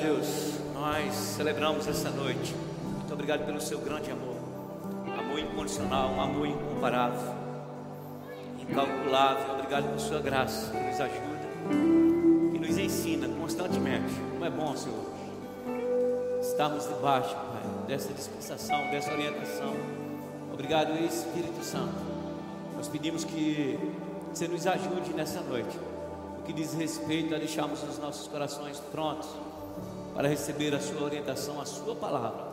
Deus. Nós celebramos essa noite. Muito obrigado pelo seu grande amor. Amor incondicional, um amor incomparável, incalculável. Obrigado por sua graça que nos ajuda e nos ensina constantemente. Como é bom, Senhor, estarmos debaixo, Pai, dessa dispensação, dessa orientação. Obrigado, Espírito Santo. Nós pedimos que você nos ajude nessa noite que diz respeito a deixarmos os nossos corações prontos para receber a sua orientação, a sua palavra.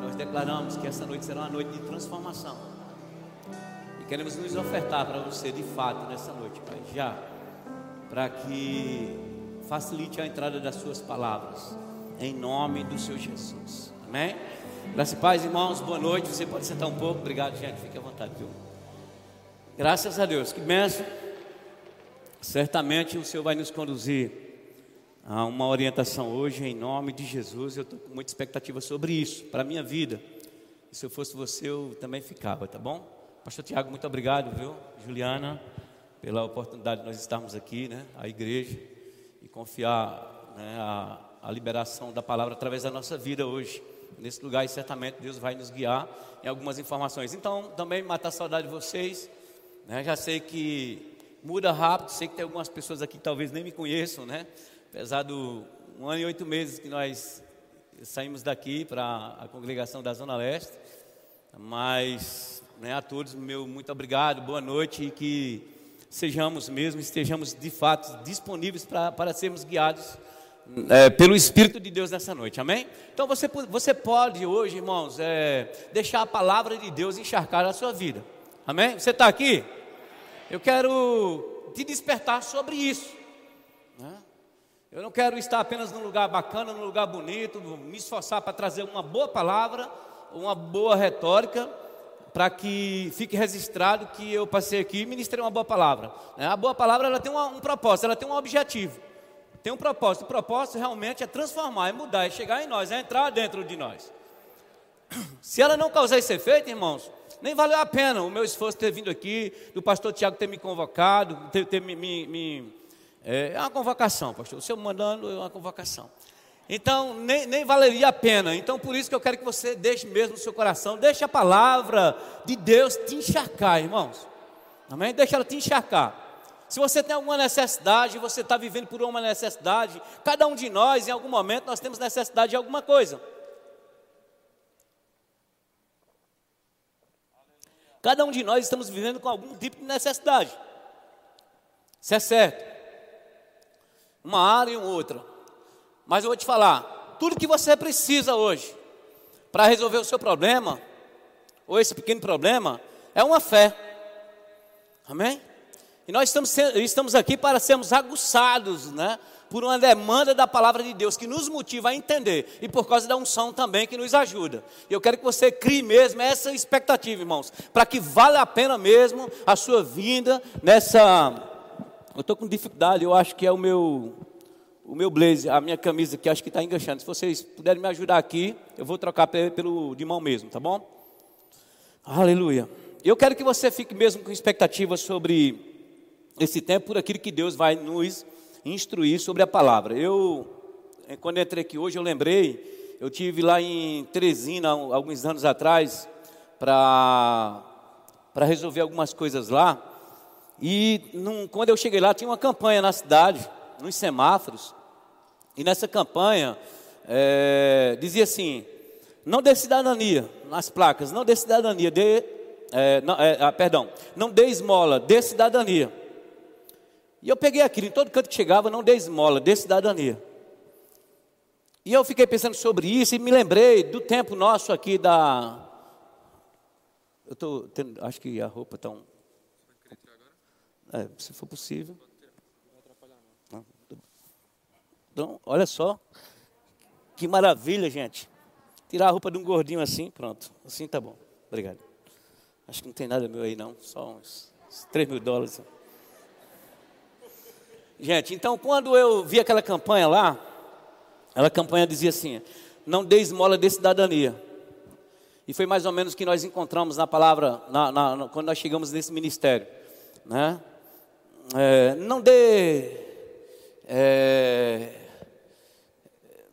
Nós declaramos que essa noite será uma noite de transformação. E queremos nos ofertar para você de fato nessa noite, Pai, já, para que facilite a entrada das suas palavras, em nome do Senhor Jesus. Amém? Graças e paz, irmãos, boa noite. Você pode sentar um pouco, obrigado, gente, fique à vontade, viu? Graças a Deus, que benção. Certamente o Senhor vai nos conduzir uma orientação hoje em nome de Jesus. Eu estou com muita expectativa sobre isso, para a minha vida. E se eu fosse você, eu também ficava, tá bom? Pastor Tiago, muito obrigado, viu? Juliana, pela oportunidade de nós estarmos aqui, né? A igreja e confiar né, a, a liberação da palavra através da nossa vida hoje. Nesse lugar, e certamente Deus vai nos guiar em algumas informações. Então, também matar saudade de vocês. Né? Já sei que muda rápido. Sei que tem algumas pessoas aqui que talvez nem me conheçam, né? Apesar do um ano e oito meses que nós saímos daqui para a congregação da Zona Leste. Mas né, a todos, meu muito obrigado, boa noite e que sejamos mesmo, estejamos de fato disponíveis para, para sermos guiados é, pelo Espírito de Deus nessa noite, amém? Então você, você pode hoje, irmãos, é, deixar a palavra de Deus encharcar a sua vida, amém? Você está aqui? eu quero te despertar sobre isso. Eu não quero estar apenas num lugar bacana, num lugar bonito, me esforçar para trazer uma boa palavra, uma boa retórica, para que fique registrado que eu passei aqui e ministrei uma boa palavra. Né? A boa palavra ela tem um propósito, ela tem um objetivo. Tem um propósito. O propósito realmente é transformar, é mudar, é chegar em nós, é entrar dentro de nós. Se ela não causar esse efeito, irmãos, nem valeu a pena o meu esforço ter vindo aqui, do pastor Tiago ter me convocado, ter, ter me, me, me é, é, uma convocação, pastor. O senhor mandando é uma convocação. Então, nem, nem valeria a pena. Então, por isso que eu quero que você deixe mesmo seu coração, deixe a palavra de Deus te encharcar, irmãos. Amém? Deixa ela te encharcar. Se você tem alguma necessidade, você está vivendo por uma necessidade, cada um de nós, em algum momento, nós temos necessidade de alguma coisa. Cada um de nós estamos vivendo com algum tipo de necessidade. Isso é certo. Uma área e outra. Mas eu vou te falar, tudo que você precisa hoje para resolver o seu problema, ou esse pequeno problema, é uma fé. Amém? E nós estamos, estamos aqui para sermos aguçados, né? por uma demanda da palavra de Deus que nos motiva a entender e por causa da unção também que nos ajuda. E eu quero que você crie mesmo essa expectativa, irmãos, para que vale a pena mesmo a sua vinda nessa. Eu estou com dificuldade, eu acho que é o meu o meu blazer, a minha camisa que acho que está enganchando. Se vocês puderem me ajudar aqui, eu vou trocar pelo de mão mesmo, tá bom? Aleluia. Eu quero que você fique mesmo com expectativa sobre esse tempo, por aquilo que Deus vai nos instruir sobre a palavra. Eu, eh, quando entrei aqui hoje, eu lembrei, eu tive lá em Teresina, alguns anos atrás, para resolver algumas coisas lá. E num, quando eu cheguei lá, tinha uma campanha na cidade, nos semáforos. E nessa campanha, é, dizia assim: não dê cidadania, nas placas, não dê cidadania, dê, é, não, é, perdão, não dê esmola, dê cidadania. E eu peguei aquilo, em todo canto que chegava, não dei esmola, dei cidadania. E eu fiquei pensando sobre isso e me lembrei do tempo nosso aqui da. Eu tendo, acho que a roupa está um. É, se for possível. Então, olha só. Que maravilha, gente. Tirar a roupa de um gordinho assim, pronto. Assim tá bom. Obrigado. Acho que não tem nada meu aí, não. Só uns, uns 3 mil dólares. Gente, então quando eu vi aquela campanha lá, aquela campanha dizia assim: não dê esmola de cidadania. E foi mais ou menos o que nós encontramos na palavra, na, na, quando nós chegamos nesse ministério. Né? É, não dê. É,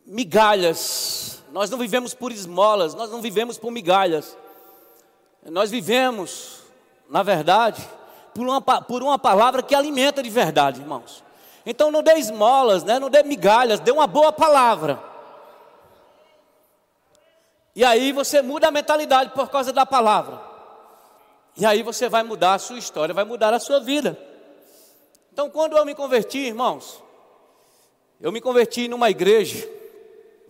migalhas. Nós não vivemos por esmolas, nós não vivemos por migalhas. Nós vivemos, na verdade, por uma, por uma palavra que alimenta de verdade, irmãos. Então não dê esmolas, né? não dê migalhas, dê uma boa palavra. E aí você muda a mentalidade por causa da palavra. E aí você vai mudar a sua história, vai mudar a sua vida. Então, quando eu me converti, irmãos, eu me converti numa igreja,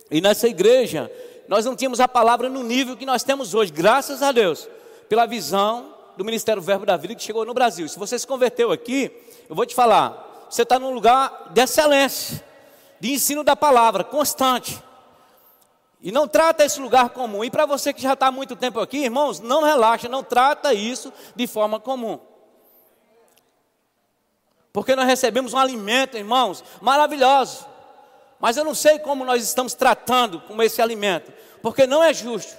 e nessa igreja nós não tínhamos a palavra no nível que nós temos hoje, graças a Deus, pela visão do Ministério Verbo da Vida que chegou no Brasil. Se você se converteu aqui, eu vou te falar, você está num lugar de excelência, de ensino da palavra, constante. E não trata esse lugar comum. E para você que já está há muito tempo aqui, irmãos, não relaxa, não trata isso de forma comum. Porque nós recebemos um alimento, irmãos, maravilhoso. Mas eu não sei como nós estamos tratando com esse alimento. Porque não é justo.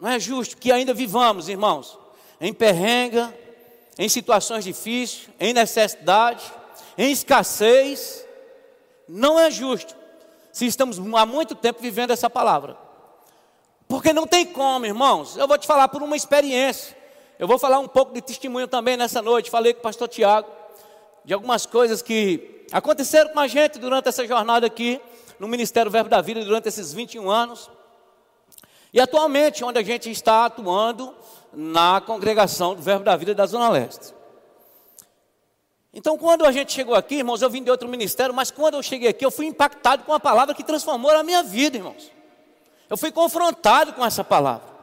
Não é justo que ainda vivamos, irmãos, em perrenga, em situações difíceis, em necessidade, em escassez. Não é justo se estamos há muito tempo vivendo essa palavra. Porque não tem como, irmãos. Eu vou te falar por uma experiência. Eu vou falar um pouco de testemunho também nessa noite. Falei com o pastor Tiago de algumas coisas que aconteceram com a gente durante essa jornada aqui no Ministério Verbo da Vida durante esses 21 anos. E atualmente, onde a gente está atuando na congregação do Verbo da Vida da Zona Leste. Então, quando a gente chegou aqui, irmãos, eu vim de outro ministério, mas quando eu cheguei aqui, eu fui impactado com uma palavra que transformou a minha vida, irmãos. Eu fui confrontado com essa palavra.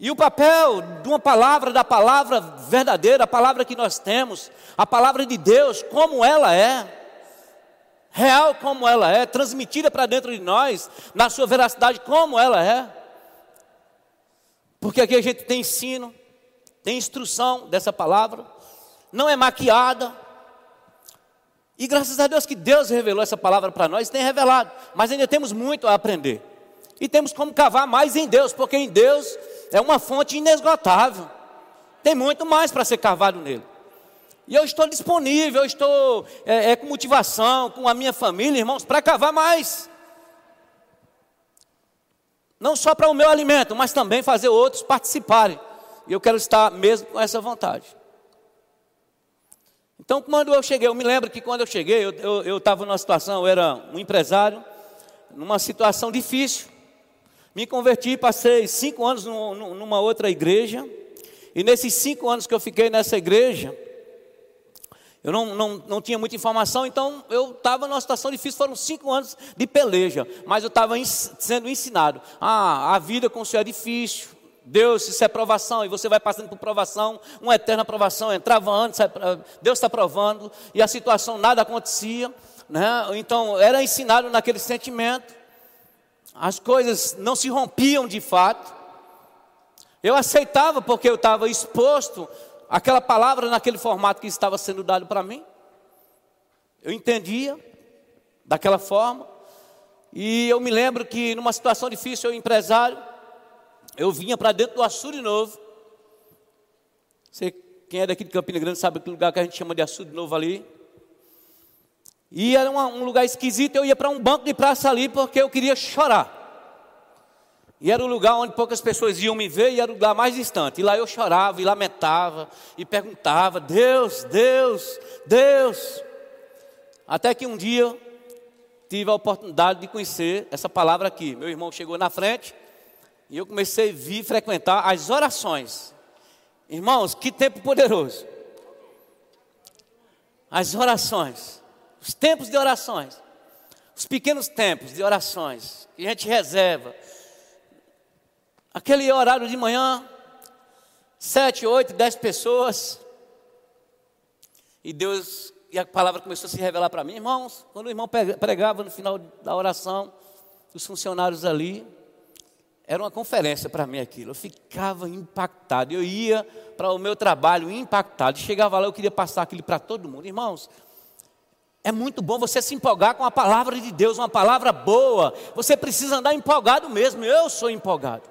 E o papel de uma palavra, da palavra verdadeira, a palavra que nós temos, a palavra de Deus, como ela é, real como ela é, transmitida para dentro de nós, na sua veracidade como ela é. Porque aqui a gente tem ensino, tem instrução dessa palavra, não é maquiada. E graças a Deus que Deus revelou essa palavra para nós, tem revelado, mas ainda temos muito a aprender. E temos como cavar mais em Deus, porque em Deus é uma fonte inesgotável. Tem muito mais para ser cavado nele. E eu estou disponível, eu estou é, é, com motivação, com a minha família, irmãos, para cavar mais. Não só para o meu alimento, mas também fazer outros participarem. E eu quero estar mesmo com essa vontade. Então, quando eu cheguei, eu me lembro que quando eu cheguei, eu estava numa situação, eu era um empresário, numa situação difícil. Me converti, passei cinco anos numa outra igreja. E nesses cinco anos que eu fiquei nessa igreja, eu não, não, não tinha muita informação, então eu estava numa situação difícil. Foram cinco anos de peleja, mas eu estava sendo ensinado. Ah, a vida com o Senhor é difícil, Deus, isso é provação, e você vai passando por provação, uma eterna provação, entrava antes, Deus está provando, e a situação nada acontecia, né? então era ensinado naquele sentimento, as coisas não se rompiam de fato, eu aceitava porque eu estava exposto àquela palavra naquele formato que estava sendo dado para mim, eu entendia daquela forma, e eu me lembro que numa situação difícil, eu empresário, eu vinha para dentro do açude novo. Você, quem é daqui de Campina Grande sabe que lugar que a gente chama de açude novo ali. E era uma, um lugar esquisito, eu ia para um banco de praça ali porque eu queria chorar. E era o lugar onde poucas pessoas iam me ver e era o lugar mais distante. E lá eu chorava e lamentava e perguntava: Deus, Deus, Deus. Até que um dia tive a oportunidade de conhecer essa palavra aqui. Meu irmão chegou na frente e eu comecei a vir frequentar as orações. Irmãos, que tempo poderoso. As orações, os tempos de orações, os pequenos tempos de orações que a gente reserva. Aquele horário de manhã, sete, oito, dez pessoas. E Deus, e a palavra começou a se revelar para mim, irmãos. Quando o irmão pregava no final da oração, os funcionários ali, era uma conferência para mim aquilo. Eu ficava impactado. Eu ia para o meu trabalho impactado. Chegava lá, eu queria passar aquilo para todo mundo. Irmãos, é muito bom você se empolgar com a palavra de Deus, uma palavra boa. Você precisa andar empolgado mesmo. Eu sou empolgado.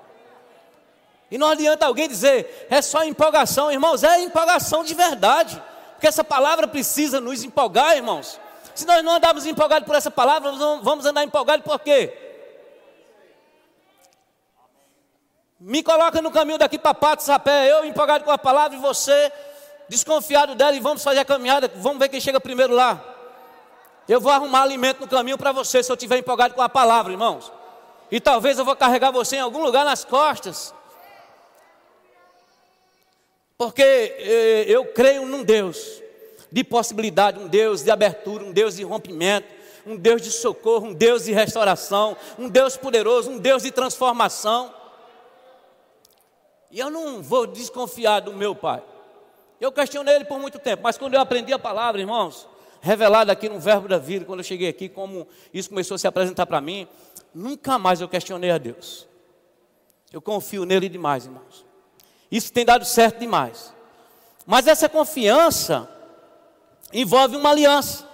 E não adianta alguém dizer, é só empolgação, irmãos, é empolgação de verdade. Porque essa palavra precisa nos empolgar, irmãos. Se nós não andarmos empolgados por essa palavra, vamos andar empolgados por quê? Me coloca no caminho daqui para Pato Sapé, eu empolgado com a palavra e você desconfiado dela e vamos fazer a caminhada, vamos ver quem chega primeiro lá. Eu vou arrumar alimento no caminho para você se eu estiver empolgado com a palavra, irmãos. E talvez eu vou carregar você em algum lugar nas costas. Porque eh, eu creio num Deus de possibilidade, um Deus de abertura, um Deus de rompimento, um Deus de socorro, um Deus de restauração, um Deus poderoso, um Deus de transformação. E eu não vou desconfiar do meu pai. Eu questionei ele por muito tempo, mas quando eu aprendi a palavra, irmãos, revelada aqui no Verbo da Vida, quando eu cheguei aqui, como isso começou a se apresentar para mim, nunca mais eu questionei a Deus. Eu confio nele demais, irmãos. Isso tem dado certo demais. Mas essa confiança envolve uma aliança.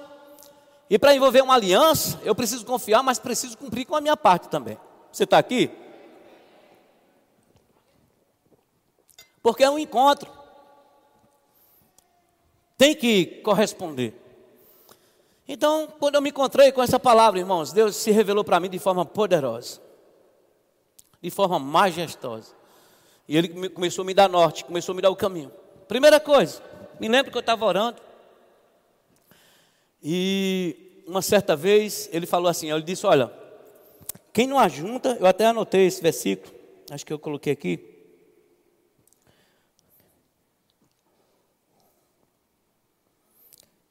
E para envolver uma aliança, eu preciso confiar, mas preciso cumprir com a minha parte também. Você está aqui? Porque é um encontro. Tem que corresponder. Então, quando eu me encontrei com essa palavra, irmãos, Deus se revelou para mim de forma poderosa, de forma majestosa. E Ele começou a me dar norte, começou a me dar o caminho. Primeira coisa, me lembro que eu estava orando, e uma certa vez ele falou assim: ele disse, olha, quem não ajunta, eu até anotei esse versículo, acho que eu coloquei aqui.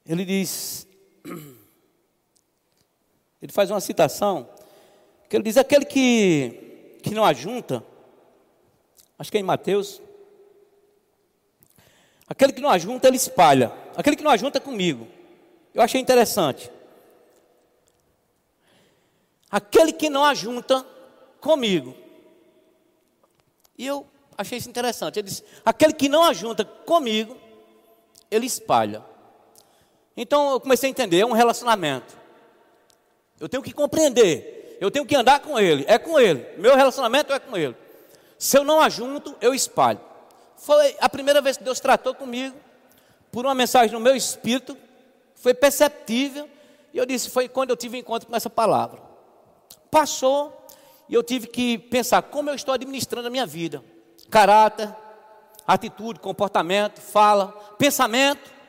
Ele diz, ele faz uma citação, que ele diz: aquele que, que não ajunta, acho que é em Mateus, aquele que não ajunta, ele espalha, aquele que não ajunta é comigo. Eu achei interessante. Aquele que não ajunta comigo. E eu achei isso interessante. Ele disse: aquele que não ajunta comigo, ele espalha. Então eu comecei a entender, é um relacionamento. Eu tenho que compreender, eu tenho que andar com ele, é com ele. Meu relacionamento é com ele. Se eu não ajunto, eu espalho. Foi a primeira vez que Deus tratou comigo por uma mensagem no meu espírito, foi perceptível, e eu disse, foi quando eu tive encontro com essa palavra. Passou, e eu tive que pensar como eu estou administrando a minha vida. Caráter, atitude, comportamento, fala, pensamento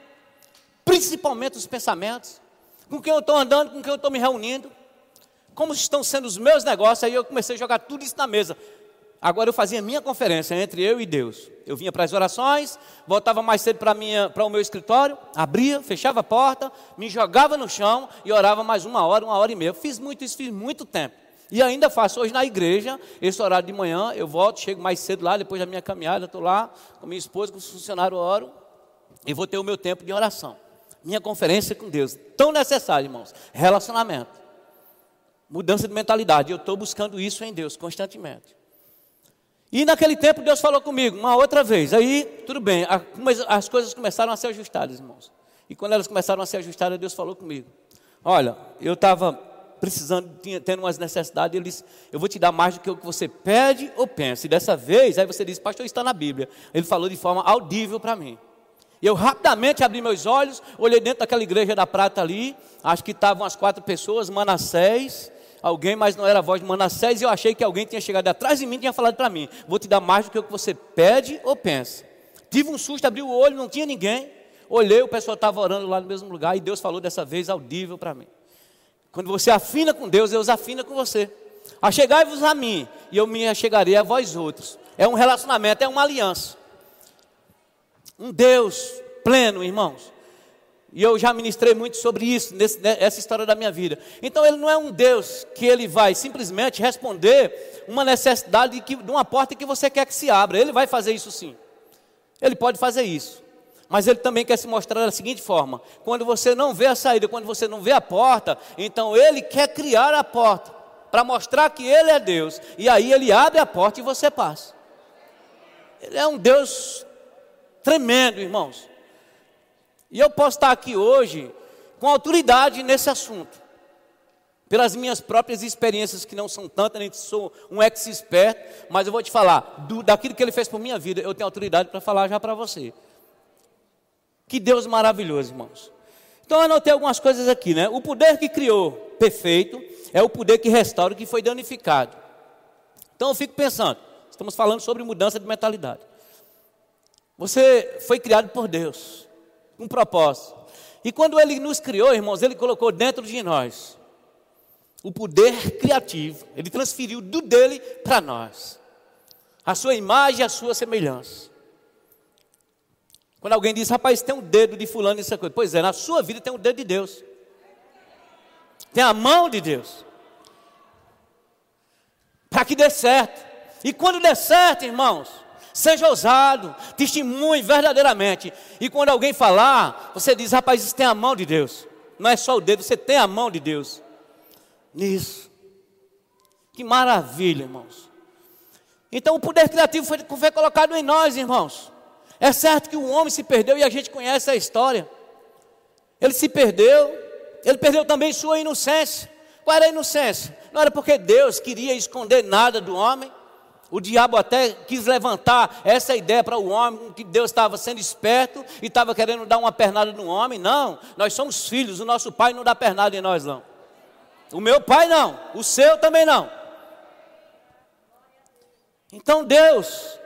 principalmente os pensamentos, com quem eu estou andando, com quem eu estou me reunindo, como estão sendo os meus negócios. Aí eu comecei a jogar tudo isso na mesa. Agora eu fazia minha conferência entre eu e Deus. Eu vinha para as orações, voltava mais cedo para, o meu escritório, abria, fechava a porta, me jogava no chão e orava mais uma hora, uma hora e meia. Eu fiz muito isso, fiz muito tempo. E ainda faço hoje na igreja, esse horário de manhã, eu volto, chego mais cedo lá, depois da minha caminhada, estou lá com minha esposa, com os funcionários, oro, e vou ter o meu tempo de oração minha conferência com Deus. Tão necessário, irmãos. Relacionamento. Mudança de mentalidade. Eu estou buscando isso em Deus constantemente. E naquele tempo Deus falou comigo, uma outra vez. Aí, tudo bem, as coisas começaram a ser ajustadas, irmãos. E quando elas começaram a ser ajustadas, Deus falou comigo: Olha, eu estava precisando, tinha, tendo umas necessidades, ele disse: Eu vou te dar mais do que o que você pede ou pensa. E dessa vez, aí você disse, Pastor, está na Bíblia. Ele falou de forma audível para mim. Eu rapidamente abri meus olhos, olhei dentro daquela igreja da prata ali, acho que estavam as quatro pessoas, Manassés, alguém, mas não era a voz de Manassés, e eu achei que alguém tinha chegado atrás de mim e tinha falado para mim: Vou te dar mais do que o que você pede ou pensa. Tive um susto, abri o olho, não tinha ninguém. Olhei, o pessoal estava orando lá no mesmo lugar, e Deus falou dessa vez audível para mim. Quando você afina com Deus, Deus afina com você. Achegai-vos a mim, e eu me achegarei a vós outros. É um relacionamento, é uma aliança um Deus pleno, irmãos. E eu já ministrei muito sobre isso, nesse, nessa história da minha vida. Então ele não é um Deus que ele vai simplesmente responder uma necessidade de, que, de uma porta que você quer que se abra. Ele vai fazer isso sim. Ele pode fazer isso. Mas ele também quer se mostrar da seguinte forma: quando você não vê a saída, quando você não vê a porta, então ele quer criar a porta para mostrar que ele é Deus. E aí ele abre a porta e você passa. Ele é um Deus tremendo, irmãos. E eu posso estar aqui hoje com autoridade nesse assunto, pelas minhas próprias experiências, que não são tantas, nem sou um ex-expert, mas eu vou te falar, do, daquilo que ele fez por minha vida, eu tenho autoridade para falar já para você. Que Deus maravilhoso, irmãos. Então eu anotei algumas coisas aqui, né? O poder que criou perfeito é o poder que restaura o que foi danificado. Então eu fico pensando, estamos falando sobre mudança de mentalidade. Você foi criado por Deus, com um propósito. E quando Ele nos criou, irmãos, Ele colocou dentro de nós o poder criativo. Ele transferiu do dele para nós. A sua imagem e a sua semelhança. Quando alguém diz, rapaz, tem um dedo de fulano essa coisa. Pois é, na sua vida tem um dedo de Deus. Tem a mão de Deus. Para que dê certo. E quando der certo, irmãos, seja ousado, testemunhe verdadeiramente. E quando alguém falar, você diz, rapaz, isso tem a mão de Deus. Não é só o dedo, você tem a mão de Deus nisso. Que maravilha, irmãos. Então o poder criativo foi, foi colocado em nós, irmãos. É certo que o homem se perdeu e a gente conhece a história. Ele se perdeu, ele perdeu também sua inocência. Qual era a inocência? Não era porque Deus queria esconder nada do homem. O diabo até quis levantar essa ideia para o homem, que Deus estava sendo esperto e estava querendo dar uma pernada no homem. Não, nós somos filhos, o nosso pai não dá pernada em nós, não. O meu pai não, o seu também não. Então Deus,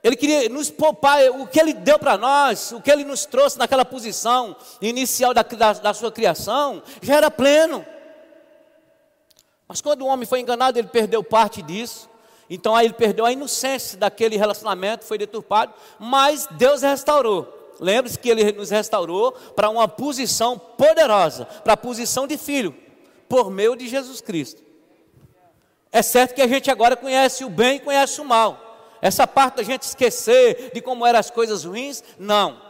Ele queria nos poupar, o que Ele deu para nós, o que Ele nos trouxe naquela posição inicial da, da, da sua criação, já era pleno. Mas quando o homem foi enganado, ele perdeu parte disso. Então aí ele perdeu a inocência daquele relacionamento, foi deturpado, mas Deus restaurou. Lembre-se que ele nos restaurou para uma posição poderosa, para a posição de filho por meio de Jesus Cristo. É certo que a gente agora conhece o bem e conhece o mal. Essa parte da gente esquecer de como eram as coisas ruins, não.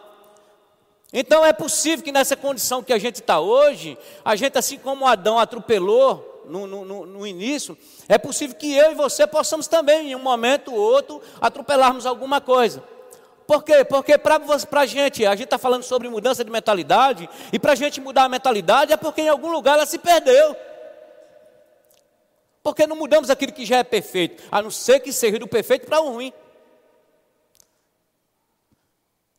Então é possível que nessa condição que a gente está hoje, a gente, assim como Adão atropelou no, no, no, início, é possível que eu e você possamos também, em um momento ou outro, atropelarmos alguma coisa. Por quê? Porque para a gente, a gente está falando sobre mudança de mentalidade, e para a gente mudar a mentalidade é porque em algum lugar ela se perdeu. Porque não mudamos aquilo que já é perfeito, a não ser que seja do perfeito para o ruim.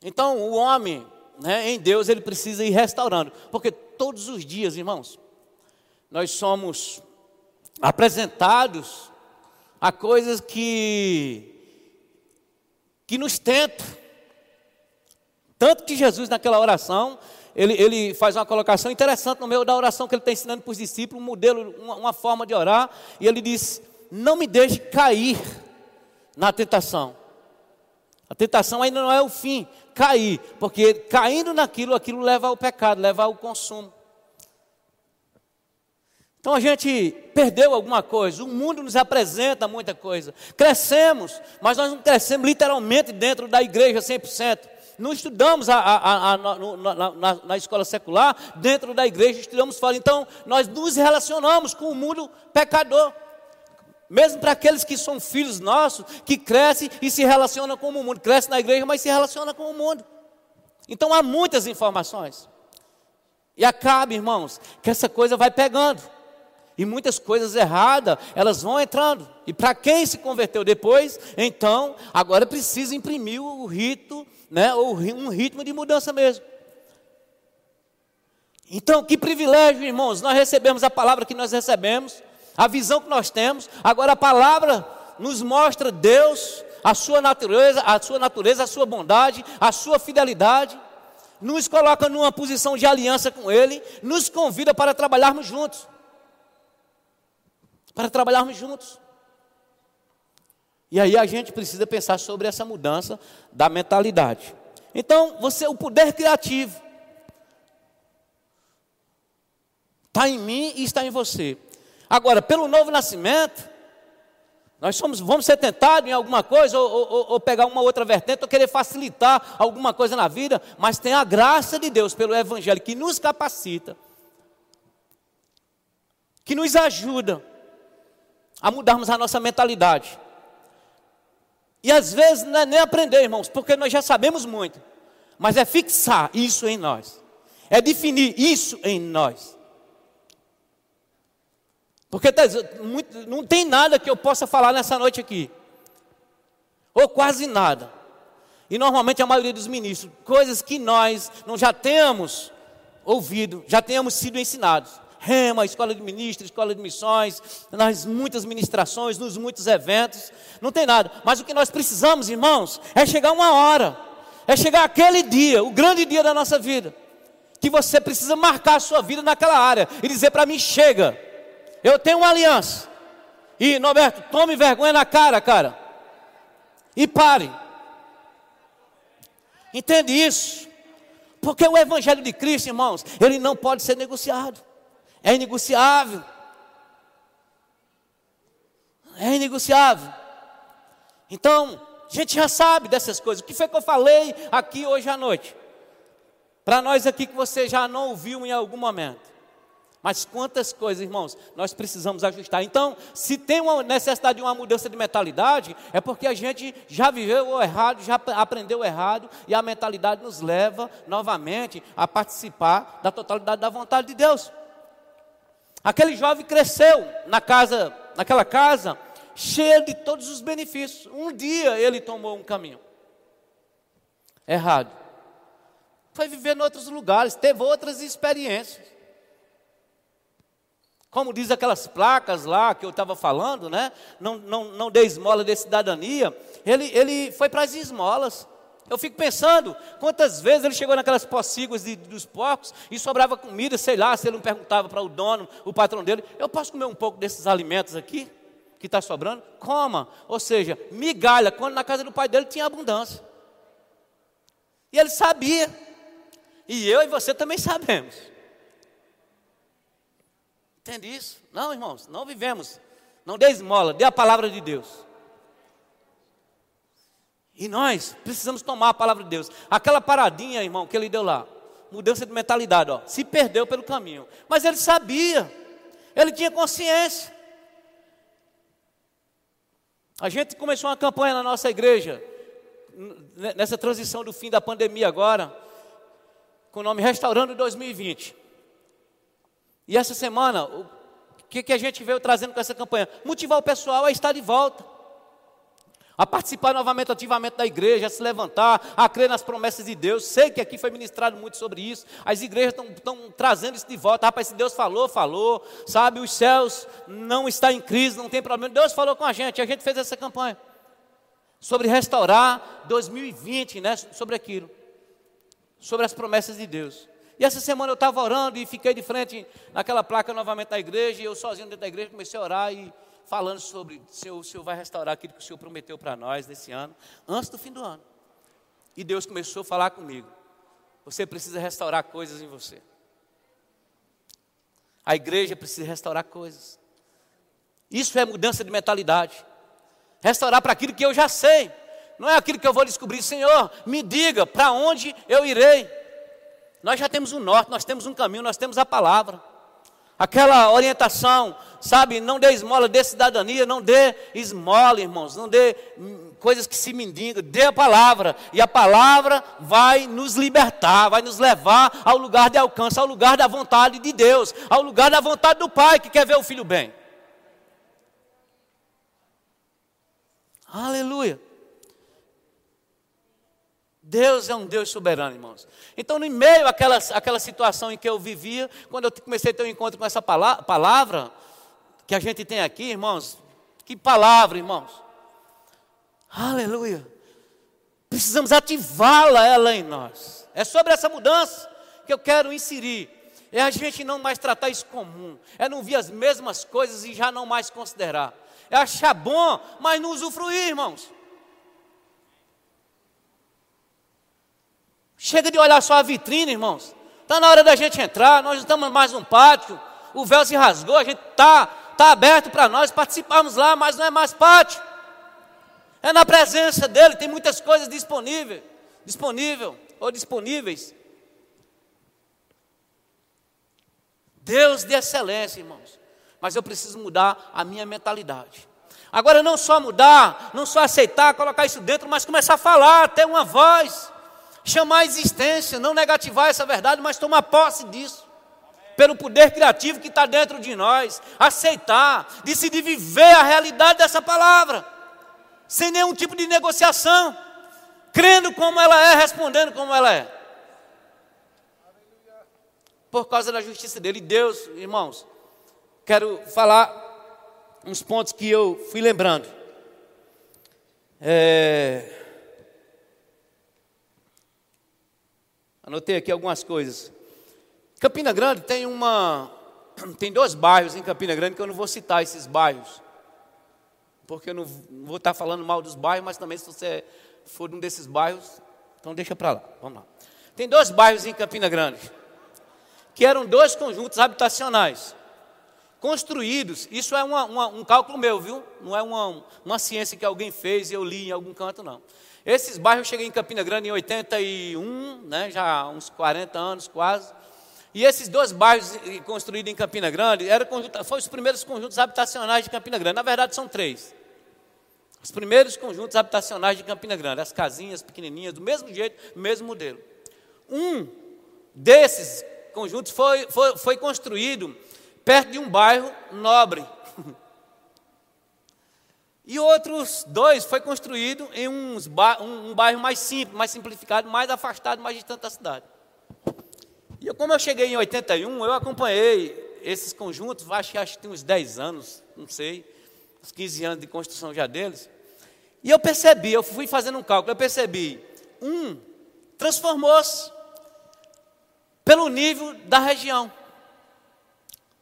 Então, o homem, né, em Deus, ele precisa ir restaurando, porque todos os dias, irmãos, nós somos apresentados a coisas que que nos tentam. Tanto que Jesus, naquela oração, ele, ele, faz uma colocação interessante no meio da oração que ele está ensinando para os discípulos, um modelo, uma, uma, forma de orar, e ele diz: Não me deixe cair na tentação. A tentação ainda não é o fim, cair, porque caindo naquilo, aquilo leva ao pecado, leva ao consumo. Então a gente perdeu alguma coisa, o mundo nos apresenta muita coisa. Crescemos, mas nós não crescemos literalmente dentro da igreja 100%. Não estudamos a, a, a, na, na, na, escola secular, dentro da igreja estudamos fora. Então nós nos relacionamos com o mundo pecador. Mesmo para aqueles que são filhos nossos, que crescem e se relacionam com o mundo. Cresce na igreja, mas se relaciona com o mundo. Então há muitas informações. E acaba, irmãos, que essa coisa vai pegando. E muitas coisas erradas, elas vão entrando. E para quem se converteu depois, então, agora precisa imprimir o rito, né, ou um ritmo de mudança mesmo. Então, que privilégio, irmãos, nós recebemos a palavra que nós recebemos, a visão que nós temos. Agora a palavra nos mostra Deus, a sua natureza, a sua natureza, a sua bondade, a sua fidelidade. Nos coloca numa posição de aliança com ele, nos convida para trabalharmos juntos para trabalharmos juntos. E aí a gente precisa pensar sobre essa mudança da mentalidade. Então, você, o poder criativo está em mim e está em você. Agora, pelo novo nascimento, nós somos, vamos ser tentados em alguma coisa, ou, ou, ou, pegar uma outra vertente, ou querer facilitar alguma coisa na vida, mas tem a graça de Deus pelo Evangelho que nos capacita, que nos ajuda a mudarmos a nossa mentalidade. E às vezes não é nem aprender, irmãos, porque nós já sabemos muito, mas é fixar isso em nós, é definir isso em nós. Porque tá, não tem nada que eu possa falar nessa noite aqui, ou quase nada. E normalmente a maioria dos ministros, coisas que nós não já temos ouvido, já tenhamos sido ensinados. Rema, escola de ministros, escola de missões, nas muitas ministrações, nos muitos eventos, não tem nada. Mas o que nós precisamos, irmãos, é chegar uma hora, é chegar aquele dia, o grande dia da nossa vida, que você precisa marcar a sua vida naquela área e dizer para mim: chega, eu tenho uma aliança. E, Norberto, tome vergonha na cara, cara. E pare. Entende isso? Porque o Evangelho de Cristo, irmãos, ele não pode ser negociado. É inegociável. É inegociável. Então, a gente já sabe dessas coisas. O que foi que eu falei aqui hoje à noite? Para nós aqui que você já não ouviu em algum momento. Mas quantas coisas, irmãos, nós precisamos ajustar. Então, se tem uma necessidade de uma mudança de mentalidade, é porque a gente já viveu o errado, já aprendeu o errado, e a mentalidade nos leva novamente a participar da totalidade da vontade de Deus. Aquele jovem cresceu na casa, naquela casa, cheia de todos os benefícios. Um dia ele tomou um caminho errado. Foi viver em outros lugares, teve outras experiências. Como diz aquelas placas lá que eu estava falando, né? Não, não, não dê esmola de cidadania. Ele, ele foi para as esmolas. Eu fico pensando quantas vezes ele chegou naquelas pocíguas dos porcos e sobrava comida, sei lá, se ele não perguntava para o dono, o patrão dele, eu posso comer um pouco desses alimentos aqui, que está sobrando? Coma. Ou seja, migalha, quando na casa do pai dele tinha abundância. E ele sabia. E eu e você também sabemos. Entende isso? Não, irmãos, não vivemos. Não dê esmola, dê a palavra de Deus. E nós precisamos tomar a palavra de Deus. Aquela paradinha, irmão, que ele deu lá, mudança de mentalidade, ó, se perdeu pelo caminho. Mas ele sabia, ele tinha consciência. A gente começou uma campanha na nossa igreja, nessa transição do fim da pandemia agora, com o nome Restaurando 2020. E essa semana, o que, que a gente veio trazendo com essa campanha? Motivar o pessoal a estar de volta, a participar novamente ativamente da igreja, a se levantar, a crer nas promessas de Deus. Sei que aqui foi ministrado muito sobre isso. As igrejas estão trazendo isso de volta. Rapaz, se Deus falou, falou. Sabe, os céus não estão em crise, não tem problema. Deus falou com a gente, a gente fez essa campanha sobre restaurar 2020, né? Sobre aquilo, sobre as promessas de Deus. E essa semana eu estava orando e fiquei de frente naquela placa novamente da igreja, e eu sozinho dentro da igreja comecei a orar e falando sobre se o Senhor vai restaurar aquilo que o Senhor prometeu para nós nesse ano, antes do fim do ano. E Deus começou a falar comigo. Você precisa restaurar coisas em você. A igreja precisa restaurar coisas. Isso é mudança de mentalidade. Restaurar para aquilo que eu já sei. Não é aquilo que eu vou descobrir, Senhor, me diga para onde eu irei. Nós já temos um norte, nós temos um caminho, nós temos a palavra. Aquela orientação, sabe, não dê esmola, dê cidadania, não dê esmola, irmãos, não dê coisas que se mendigam, dê a palavra, e a palavra vai nos libertar, vai nos levar ao lugar de alcance, ao lugar da vontade de Deus, ao lugar da vontade do Pai que quer ver o filho bem. Aleluia. Deus é um Deus soberano, irmãos. Então, no meio àquela, àquela situação em que eu vivia, quando eu comecei a ter um encontro com essa palavra que a gente tem aqui, irmãos, que palavra, irmãos. Aleluia. Precisamos ativá-la ela em nós. É sobre essa mudança que eu quero inserir. É a gente não mais tratar isso comum. É não vir as mesmas coisas e já não mais considerar. É achar bom, mas não usufruir, irmãos. Chega de olhar só a vitrine, irmãos. Está na hora da gente entrar, nós estamos mais um pátio, o véu se rasgou, a gente está tá aberto para nós participarmos lá, mas não é mais pátio. É na presença dele, tem muitas coisas disponíveis, disponível ou disponíveis. Deus de excelência, irmãos. Mas eu preciso mudar a minha mentalidade. Agora, não só mudar, não só aceitar, colocar isso dentro, mas começar a falar, ter uma voz chamar a existência, não negativar essa verdade, mas tomar posse disso. Pelo poder criativo que está dentro de nós, aceitar, decidir viver a realidade dessa palavra, sem nenhum tipo de negociação, crendo como ela é, respondendo como ela é. por causa da justiça dele. Deus, irmãos, quero falar uns pontos que eu fui lembrando. É... Anotei aqui algumas coisas. Campina Grande tem uma. Tem dois bairros em Campina Grande que eu não vou citar esses bairros. Porque eu não vou estar falando mal dos bairros, mas também se você for um desses bairros, então deixa para lá. Vamos lá. Tem dois bairros em Campina Grande que eram dois conjuntos habitacionais construídos. Isso é uma, uma, um cálculo meu, viu? Não é uma, uma ciência que alguém fez e eu li em algum canto, não. Esses bairros eu cheguei em Campina Grande em 81, né, já há uns 40 anos quase. E esses dois bairros construídos em Campina Grande eram foram os primeiros conjuntos habitacionais de Campina Grande. Na verdade, são três. Os primeiros conjuntos habitacionais de Campina Grande, as casinhas pequenininhas, do mesmo jeito, do mesmo modelo. Um desses conjuntos foi, foi, foi construído perto de um bairro nobre. E outros dois foi construído em uns ba um, um, bairro mais simples, mais simplificado, mais afastado, mais distante da cidade. E como eu cheguei em 81, eu acompanhei esses conjuntos, acho que, acho que tem uns 10 anos, não sei, uns 15 anos de construção já deles. E eu percebi, eu fui fazendo um cálculo, eu percebi, um transformou-se pelo nível da região,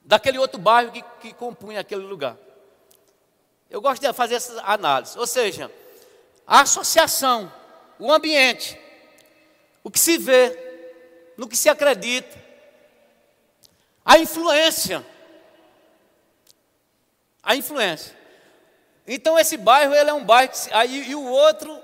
daquele outro bairro que, que compunha aquele lugar. Eu gosto de fazer essa análise, ou seja, a associação, o ambiente, o que se vê, no que se acredita, a influência. A influência. Então esse bairro ele é um bairro que, aí e o outro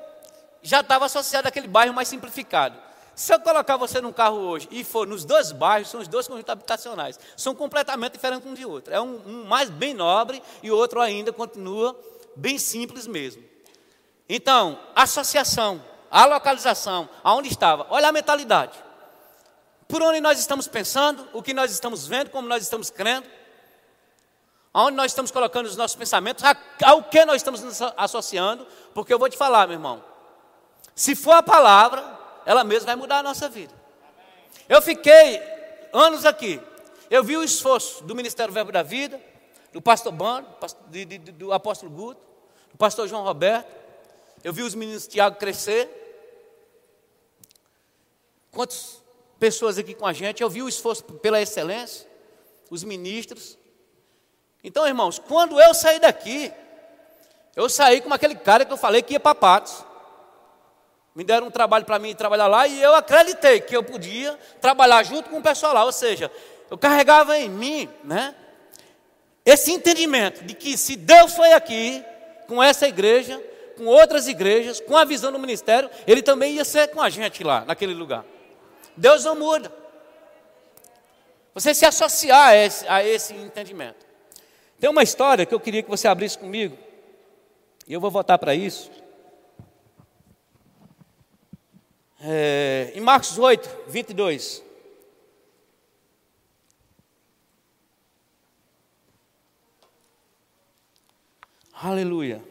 já estava associado àquele bairro mais simplificado. Se eu colocar você num carro hoje e for nos dois bairros, são os dois conjuntos habitacionais, são completamente diferentes um de outro. É um, um mais bem nobre e o outro ainda continua bem simples mesmo. Então, associação, a localização, aonde estava, olha a mentalidade. Por onde nós estamos pensando, o que nós estamos vendo, como nós estamos crendo, aonde nós estamos colocando os nossos pensamentos, ao que nós estamos nos associando, porque eu vou te falar, meu irmão, se for a palavra, ela mesma vai mudar a nossa vida. Eu fiquei anos aqui, eu vi o esforço do Ministério Verbo da Vida, do pastor Bando, do, apóstolo Guto, do pastor João Roberto, eu vi os meninos Tiago crescer. Quantas pessoas aqui com a gente, eu vi o esforço pela excelência, os ministros. Então, irmãos, quando eu saí daqui, eu saí como aquele cara que eu falei que ia para Patos. Me deram um trabalho para mim trabalhar lá e eu acreditei que eu podia trabalhar junto com o pessoal lá. Ou seja, eu carregava em mim, né? Esse entendimento de que se Deus foi aqui com essa igreja, com outras igrejas, com a visão do ministério, Ele também ia ser com a gente lá, naquele lugar. Deus não muda. Você se associar a esse, a esse entendimento. Tem uma história que eu queria que você abrisse comigo, e eu vou voltar para isso. É, em Marcos 8, 22. Aleluia.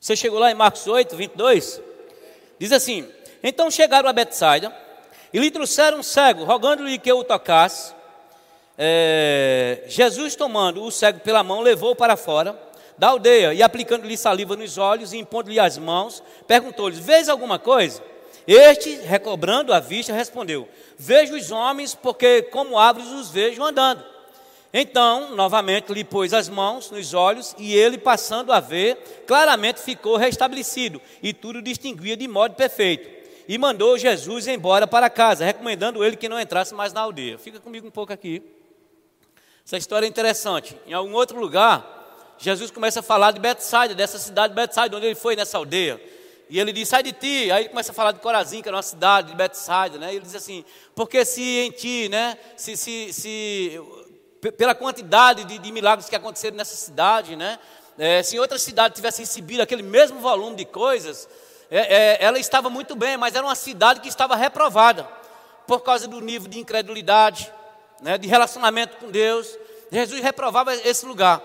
Você chegou lá em Marcos 8, 22? Diz assim: Então chegaram a Betsaida e lhe trouxeram um cego, rogando-lhe que o tocasse. É, Jesus, tomando o cego pela mão, levou-o para fora da aldeia e, aplicando-lhe saliva nos olhos e impondo-lhe as mãos, perguntou-lhe: Vês alguma coisa? Este, recobrando a vista, respondeu: Vejo os homens, porque como árvores os vejo andando. Então, novamente, lhe pôs as mãos nos olhos e ele, passando a ver, claramente ficou restabelecido e tudo distinguia de modo perfeito. E mandou Jesus embora para casa, recomendando ele que não entrasse mais na aldeia. Fica comigo um pouco aqui. Essa história é interessante. Em algum outro lugar, Jesus começa a falar de Betsaida, dessa cidade de Betsaida, onde ele foi nessa aldeia. E ele diz, sai de ti. Aí ele começa a falar de Corazim, que era uma cidade de Betsaida, né? E ele diz assim, porque se em ti, né? Se, se, se pela quantidade de, de, milagres que aconteceram nessa cidade, né? É, se outra cidade tivesse recebido aquele mesmo volume de coisas, é, é, ela estava muito bem, mas era uma cidade que estava reprovada. por causa do nível de incredulidade, né, de relacionamento com Deus. Jesus reprovava esse lugar.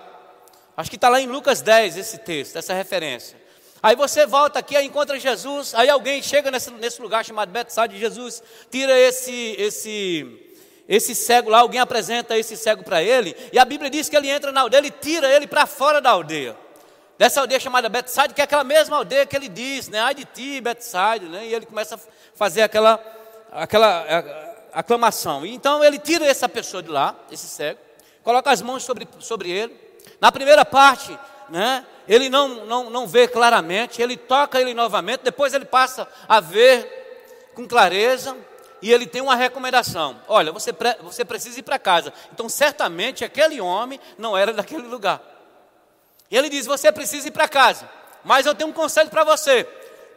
Acho que está lá em Lucas 10 esse texto, essa referência. Aí você volta aqui, aí encontra Jesus, aí alguém chega nesse, nesse lugar chamado Betsaida, Jesus tira esse, esse, esse cego lá, alguém apresenta esse cego para ele, e a Bíblia diz que ele entra na aldeia, ele tira ele para fora da aldeia. Dessa aldeia chamada Betsaida, que é aquela mesma aldeia que ele diz, né? Ai de ti, Betsaida, né? E ele começa a fazer aquela, aquela aclamação. Então ele tira essa pessoa de lá, esse cego, coloca as mãos sobre, sobre ele. Na primeira parte, né, ele não, não, não vê claramente, ele toca ele novamente, depois ele passa a ver com clareza e ele tem uma recomendação: olha, você, você precisa ir para casa. Então, certamente aquele homem não era daquele lugar. E ele diz: você precisa ir para casa, mas eu tenho um conselho para você: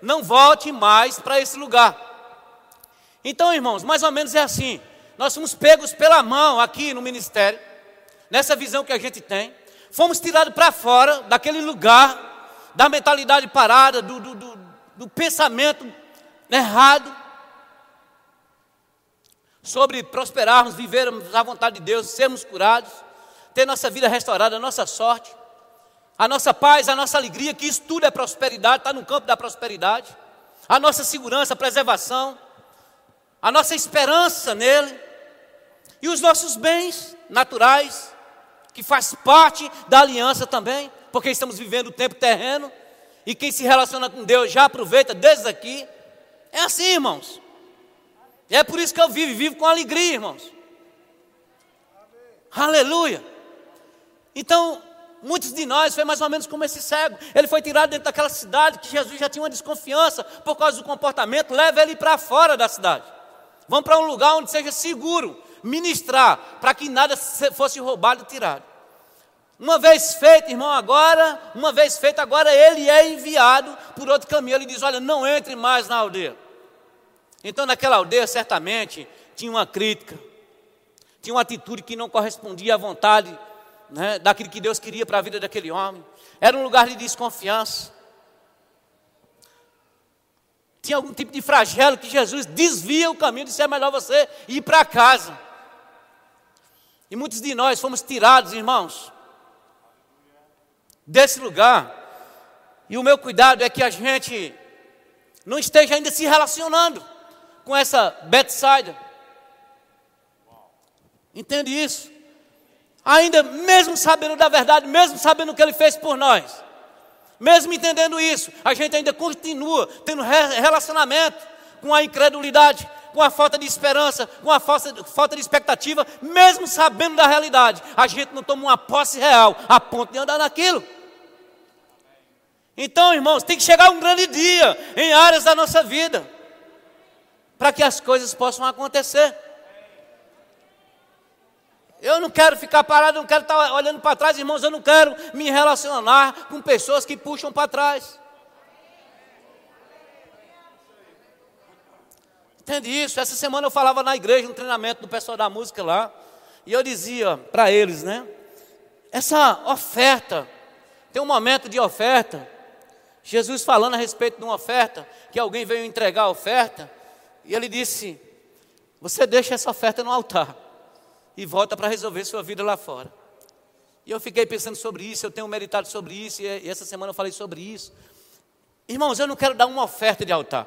não volte mais para esse lugar. Então, irmãos, mais ou menos é assim. Nós somos pegos pela mão aqui no ministério, nessa visão que a gente tem. Fomos tirados para fora daquele lugar, da mentalidade parada, do, do, do, do pensamento errado, sobre prosperarmos, vivermos à vontade de Deus, sermos curados, ter nossa vida restaurada, a nossa sorte, a nossa paz, a nossa alegria, que isso tudo é prosperidade, está no campo da prosperidade, a nossa segurança, a preservação a nossa esperança nele e os nossos bens naturais, que faz parte da aliança também, porque estamos vivendo o tempo terreno e quem se relaciona com Deus já aproveita desde aqui. É assim, irmãos. E é por isso que eu vivo, vivo com alegria, irmãos. Aleluia. Então, muitos de nós foi mais ou menos como esse cego. Ele foi tirado dentro daquela cidade que Jesus já tinha uma desconfiança por causa do comportamento, leva ele para fora da cidade. Vamos para um lugar onde seja seguro ministrar, para que nada fosse roubado e tirado. Uma vez feito, irmão, agora, uma vez feito, agora ele é enviado por outro caminho. Ele diz: Olha, não entre mais na aldeia. Então, naquela aldeia, certamente, tinha uma crítica, tinha uma atitude que não correspondia à vontade né, daquilo que Deus queria para a vida daquele homem. Era um lugar de desconfiança tinha algum tipo de flagelo que Jesus desvia o caminho, disse: é melhor você ir para casa. E muitos de nós fomos tirados, irmãos, desse lugar. E o meu cuidado é que a gente não esteja ainda se relacionando com essa Bethsaida. Entende isso? Ainda, mesmo sabendo da verdade, mesmo sabendo o que ele fez por nós, mesmo entendendo isso, a gente ainda continua tendo relacionamento com a incredulidade, com a falta de esperança, com a falta de expectativa, mesmo sabendo da realidade. A gente não toma uma posse real a ponto de andar naquilo. Então, irmãos, tem que chegar um grande dia em áreas da nossa vida para que as coisas possam acontecer. Eu não quero ficar parado, não quero estar olhando para trás, irmãos, eu não quero me relacionar com pessoas que puxam para trás. Entende isso? Essa semana eu falava na igreja, no treinamento do pessoal da música lá, e eu dizia para eles, né? Essa oferta, tem um momento de oferta, Jesus falando a respeito de uma oferta, que alguém veio entregar a oferta, e ele disse: Você deixa essa oferta no altar e volta para resolver sua vida lá fora. E eu fiquei pensando sobre isso, eu tenho meditado sobre isso, e essa semana eu falei sobre isso. Irmãos, eu não quero dar uma oferta de altar,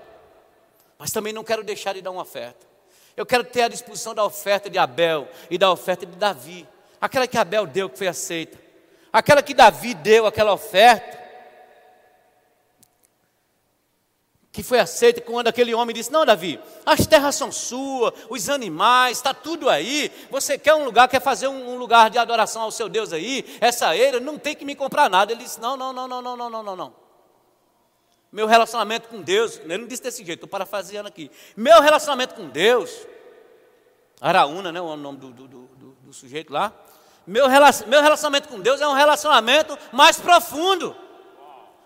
mas também não quero deixar de dar uma oferta. Eu quero ter a disposição da oferta de Abel e da oferta de Davi, aquela que Abel deu, que foi aceita, aquela que Davi deu, aquela oferta, que foi aceita quando aquele homem disse: Não, Davi, as terras são suas, os animais, está tudo aí. Você quer um lugar, quer fazer um, lugar de adoração ao seu Deus aí? Essa eira não tem que me comprar nada. Ele disse: Não, não, não, não, não, não, não, não. Meu relacionamento com Deus, ele não disse desse jeito, estou parafraseando aqui. Meu relacionamento com Deus, Araúna, né, o nome do, do, do, do sujeito lá. Meu, meu relacionamento com Deus é um relacionamento mais profundo.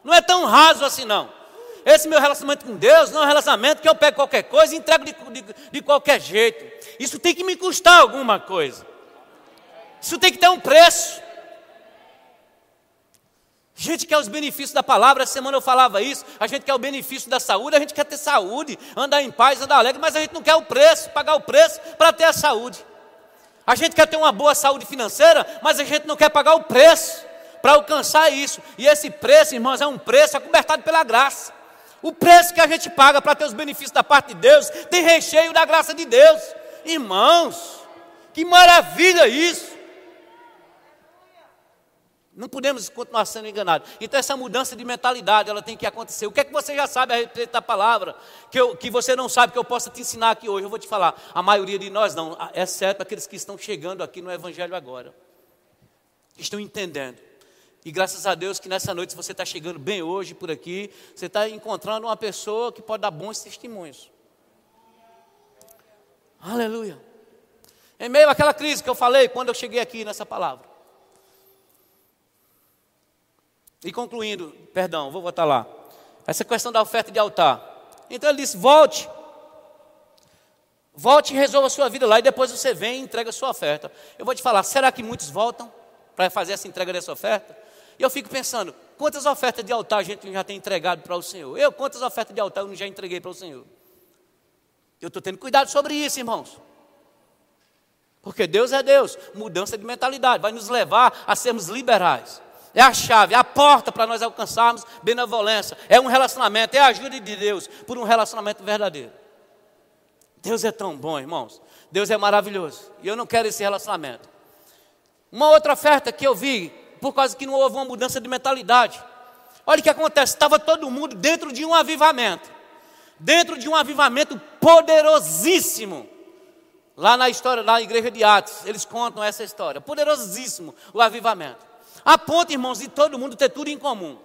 Não é tão raso assim, não. Esse meu relacionamento com Deus não é um relacionamento que eu pego qualquer coisa e entrego de, de, de qualquer jeito. Isso tem que me custar alguma coisa. Isso tem que ter um preço. A gente quer os benefícios da palavra, essa semana eu falava isso. A gente quer o benefício da saúde, a gente quer ter saúde, andar em paz, andar alegre, mas a gente não quer o preço, pagar o preço para ter a saúde. A gente quer ter uma boa saúde financeira, mas a gente não quer pagar o preço para alcançar isso. E esse preço, irmãos, é um preço acobertado pela graça. O preço que a gente paga para ter os benefícios da parte de Deus tem recheio da graça de Deus. Irmãos, que maravilha isso! Não podemos continuar sendo enganados. Então, essa mudança de mentalidade, ela tem que acontecer. O que é que você já sabe a respeito da palavra, que, eu, que você não sabe, que eu possa te ensinar aqui hoje? Eu vou te falar. A maioria de nós não, exceto aqueles que estão chegando aqui no Evangelho agora. Estão entendendo. E graças a Deus que nessa noite, você está chegando bem hoje por aqui, você está encontrando uma pessoa que pode dar bons testemunhos. Aleluia. Em meio àquela crise que eu falei quando eu cheguei aqui nessa palavra. E concluindo, perdão, vou voltar lá. Essa questão da oferta de altar. Então ele disse: volte. Volte e resolva a sua vida lá. E depois você vem e entrega a sua oferta. Eu vou te falar: será que muitos voltam para fazer essa entrega dessa oferta? E eu fico pensando: quantas ofertas de altar a gente já tem entregado para o Senhor? Eu, quantas ofertas de altar eu já entreguei para o Senhor? Eu estou tendo cuidado sobre isso, irmãos. Porque Deus é Deus, mudança de mentalidade, vai nos levar a sermos liberais é a chave, é a porta para nós alcançarmos benevolência. É um relacionamento, é a ajuda de Deus por um relacionamento verdadeiro. Deus é tão bom, irmãos. Deus é maravilhoso. E eu não quero esse relacionamento. Uma outra oferta que eu vi, por causa que não houve uma mudança de mentalidade. Olha o que acontece: estava todo mundo dentro de um avivamento. Dentro de um avivamento poderosíssimo. Lá na história, na igreja de Atos, eles contam essa história. Poderosíssimo o avivamento. A ponto, irmãos, de todo mundo ter tudo em comum.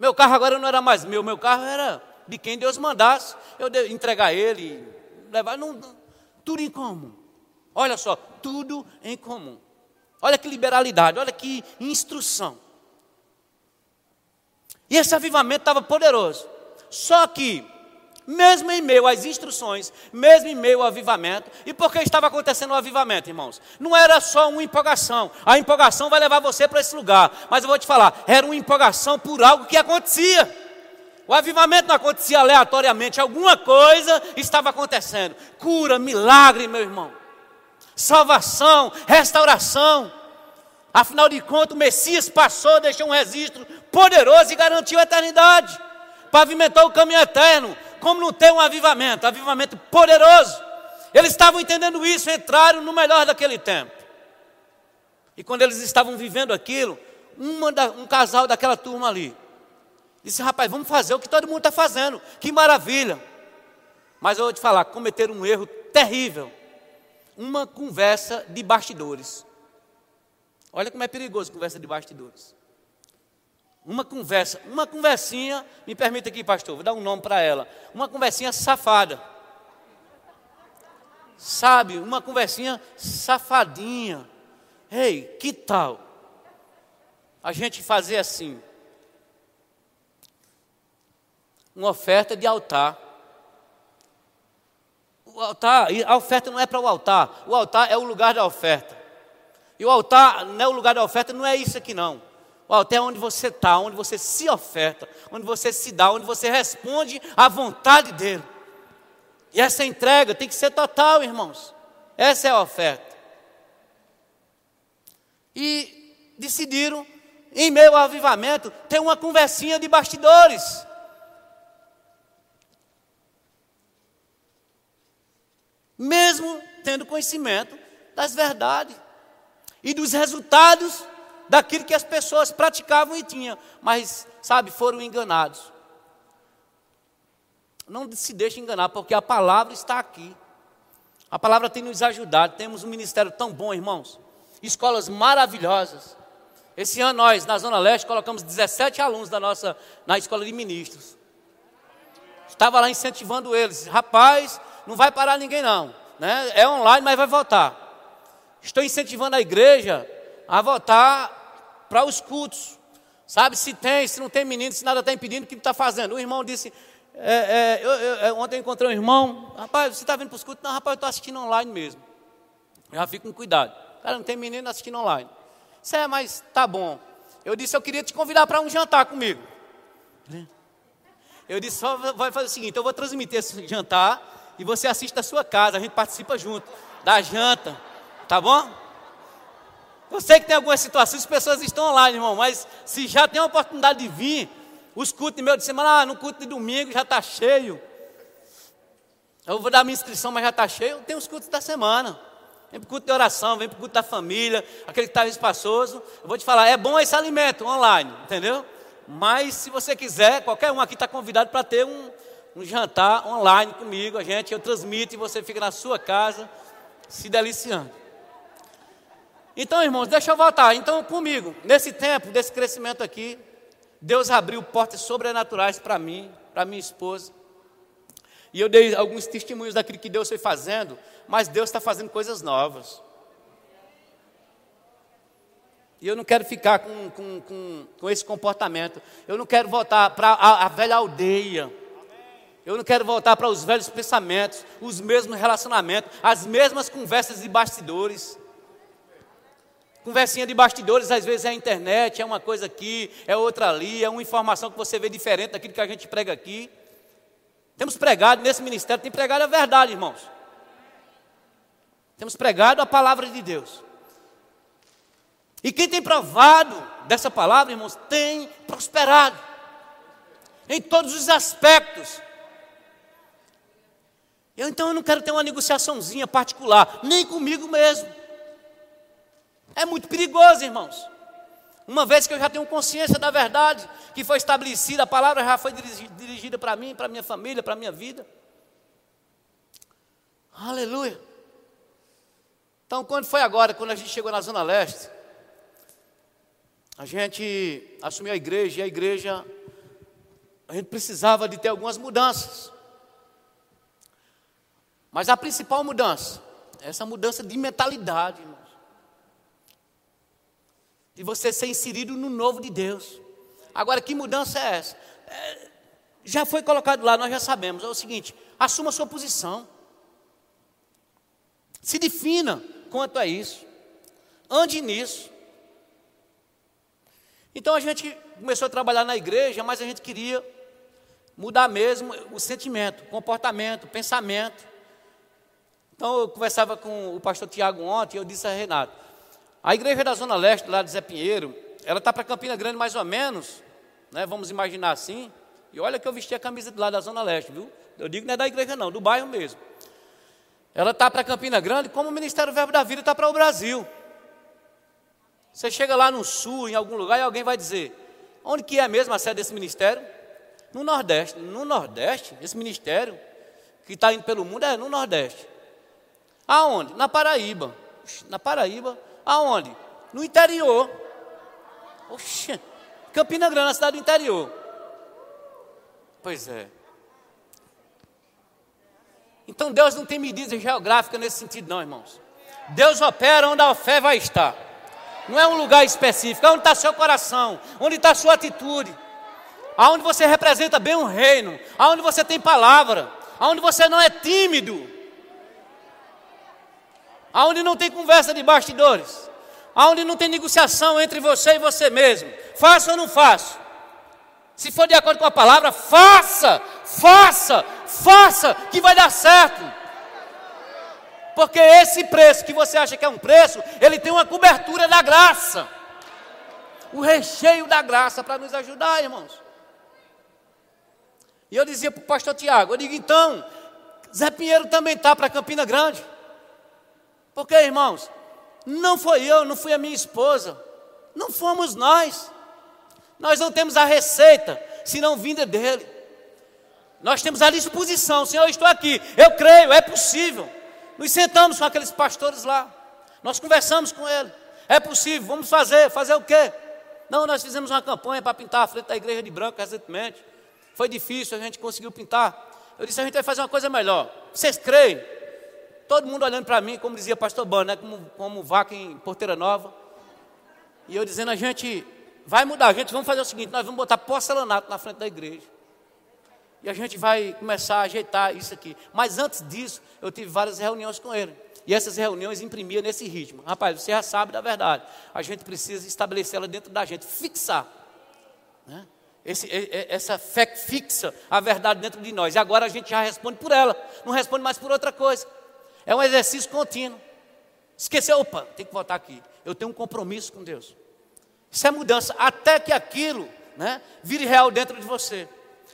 Meu carro agora não era mais meu, meu carro era de quem Deus mandasse. Eu entregar ele, levar, não, tudo em comum. Olha só, tudo em comum. Olha que liberalidade, olha que instrução. E esse avivamento estava poderoso. Só que mesmo em meio às instruções, mesmo em meio ao avivamento. E por que estava acontecendo o avivamento, irmãos? Não era só uma empolgação. A empolgação vai levar você para esse lugar. Mas eu vou te falar, era uma empolgação por algo que acontecia. O avivamento não acontecia aleatoriamente, alguma coisa estava acontecendo. Cura, milagre, meu irmão. Salvação, restauração. Afinal de contas, o Messias passou, deixou um registro poderoso e garantiu a eternidade. Pavimentou o caminho eterno como não ter um avivamento, avivamento poderoso. Eles estavam entendendo isso, entraram no melhor daquele tempo. E quando eles estavam vivendo aquilo, da, um casal daquela turma ali disse: Rapaz, vamos fazer o que todo mundo está fazendo, que maravilha. Mas eu vou te falar: cometeram um erro terrível. Uma conversa de bastidores. Olha como é perigoso conversa de bastidores. Uma conversa, uma conversinha, me permita aqui, pastor, vou dar um nome para ela. Uma conversinha safada. Sabe, uma conversinha safadinha. Ei, que tal? A gente fazer assim. Uma oferta de altar. O altar, a oferta não é para o altar. O altar é o lugar da oferta. E o altar não é o lugar da oferta, não é isso aqui não até onde você está, onde você se oferta, onde você se dá, onde você responde à vontade dele. E essa entrega tem que ser total, irmãos. Essa é a oferta. E decidiram, em meio ao avivamento, ter uma conversinha de bastidores. Mesmo tendo conhecimento das verdades e dos resultados daquilo que as pessoas praticavam e tinham, mas, sabe, foram enganados. Não se deixe enganar, porque a palavra está aqui. A palavra tem nos ajudado. Temos um ministério tão bom, irmãos. Escolas maravilhosas. Esse ano nós, na Zona Leste, colocamos 17 alunos da nossa, na escola de ministros. Estava lá incentivando eles. Rapaz, não vai parar ninguém não. Né? É online, mas vai voltar. Estou incentivando a igreja a voltar para os cultos. Sabe, se tem, se não tem menino, se nada está impedindo, o que está fazendo? O irmão disse, é, é, eu, eu, é, ontem eu encontrei um irmão, rapaz, você está vindo para os cultos? Não, rapaz, eu estou assistindo online mesmo. Já fico com cuidado. Cara, não tem menino assistindo online. Isso é, mas tá bom. Eu disse, eu queria te convidar para um jantar comigo. Eu disse, só vai fazer o seguinte, eu vou transmitir esse jantar e você assiste da sua casa, a gente participa junto da janta, tá bom? Eu sei que tem algumas situações, as pessoas estão online, irmão, mas se já tem a oportunidade de vir, os cultos de meio de semana, ah, no culto de domingo já está cheio. Eu vou dar minha inscrição, mas já está cheio. Tenho os cultos da semana. Vem para o culto de oração, vem para o culto da família, aquele que está espaçoso. Eu vou te falar, é bom esse alimento online, entendeu? Mas se você quiser, qualquer um aqui está convidado para ter um, um jantar online comigo, a gente, eu transmito e você fica na sua casa se deliciando. Então, irmãos, deixa eu voltar. Então, comigo, nesse tempo, desse crescimento aqui, Deus abriu portas sobrenaturais para mim, para minha esposa. E eu dei alguns testemunhos daquilo que Deus foi fazendo, mas Deus está fazendo coisas novas. E eu não quero ficar com, com, com, com esse comportamento. Eu não quero voltar para a, a velha aldeia. Eu não quero voltar para os velhos pensamentos, os mesmos relacionamentos, as mesmas conversas de bastidores. Conversinha de bastidores, às vezes é a internet, é uma coisa aqui, é outra ali, é uma informação que você vê diferente daquilo que a gente prega aqui. Temos pregado nesse ministério, tem pregado a verdade, irmãos. Temos pregado a palavra de Deus. E quem tem provado dessa palavra, irmãos, tem prosperado em todos os aspectos. Eu então eu não quero ter uma negociaçãozinha particular, nem comigo mesmo. É muito perigoso, irmãos. Uma vez que eu já tenho consciência da verdade, que foi estabelecida, a palavra já foi dirigida para mim, para minha família, para minha vida. Aleluia. Então, quando foi agora, quando a gente chegou na Zona Leste, a gente assumiu a igreja e a igreja, a gente precisava de ter algumas mudanças. Mas a principal mudança, essa mudança de mentalidade, irmãos de você ser inserido no novo de Deus. Agora, que mudança é essa? É, já foi colocado lá, nós já sabemos. É o seguinte: assuma a sua posição. Se defina quanto a isso. Ande nisso. Então a gente começou a trabalhar na igreja, mas a gente queria mudar mesmo o sentimento, comportamento, pensamento. Então eu conversava com o pastor Tiago ontem, e eu disse a Renato, a igreja da Zona Leste, lá de Zé Pinheiro, ela está para Campina Grande mais ou menos, né, vamos imaginar assim. E olha que eu vesti a camisa lá da Zona Leste, viu? Eu digo não é da igreja não, do bairro mesmo. Ela está para Campina Grande como o Ministério Verbo da Vida está para o Brasil. Você chega lá no sul, em algum lugar, e alguém vai dizer, onde que é mesmo a sede desse ministério? No Nordeste. No Nordeste, esse ministério que está indo pelo mundo é no Nordeste. Aonde? Na Paraíba. Na Paraíba, Aonde? No interior. Oxe, Campina Grande, na cidade do interior. Pois é. Então Deus não tem medida geográfica nesse sentido, não, irmãos. Deus opera onde a fé vai estar. Não é um lugar específico, é onde está seu coração, onde está sua atitude, aonde você representa bem o reino, aonde você tem palavra, aonde você não é tímido aonde não tem conversa de bastidores, aonde não tem negociação entre você e você mesmo. Faça ou não faça? Se for de acordo com a palavra, faça, faça, faça, que vai dar certo. Porque esse preço que você acha que é um preço, ele tem uma cobertura da graça. O recheio da graça para nos ajudar, irmãos. E eu dizia para o pastor Tiago, eu digo, então, Zé Pinheiro também está para Campina Grande. Porque, irmãos, não foi eu, não foi a minha esposa, não fomos nós. Nós não temos a receita, senão vinda dele. Nós temos a disposição, Senhor, eu estou aqui, eu creio, é possível. Nos sentamos com aqueles pastores lá, nós conversamos com ele. É possível, vamos fazer, fazer o quê? Não, nós fizemos uma campanha para pintar a frente da igreja de branco recentemente. Foi difícil, a gente conseguiu pintar. Eu disse, a gente vai fazer uma coisa melhor. Vocês creem? Todo mundo olhando para mim, como dizia pastor Bano, né? como, como vaca em porteira nova. E eu dizendo, a gente vai mudar, a gente vamos fazer o seguinte, nós vamos botar porcelanato na frente da igreja. E a gente vai começar a ajeitar isso aqui. Mas antes disso, eu tive várias reuniões com ele. E essas reuniões imprimia nesse ritmo. Rapaz, você já sabe da verdade. A gente precisa estabelecê-la dentro da gente, fixar. Né? Esse, essa fé fixa a verdade dentro de nós. E agora a gente já responde por ela, não responde mais por outra coisa. É um exercício contínuo. Esqueceu, opa, tem que voltar aqui. Eu tenho um compromisso com Deus. Isso é mudança, até que aquilo né, vire real dentro de você.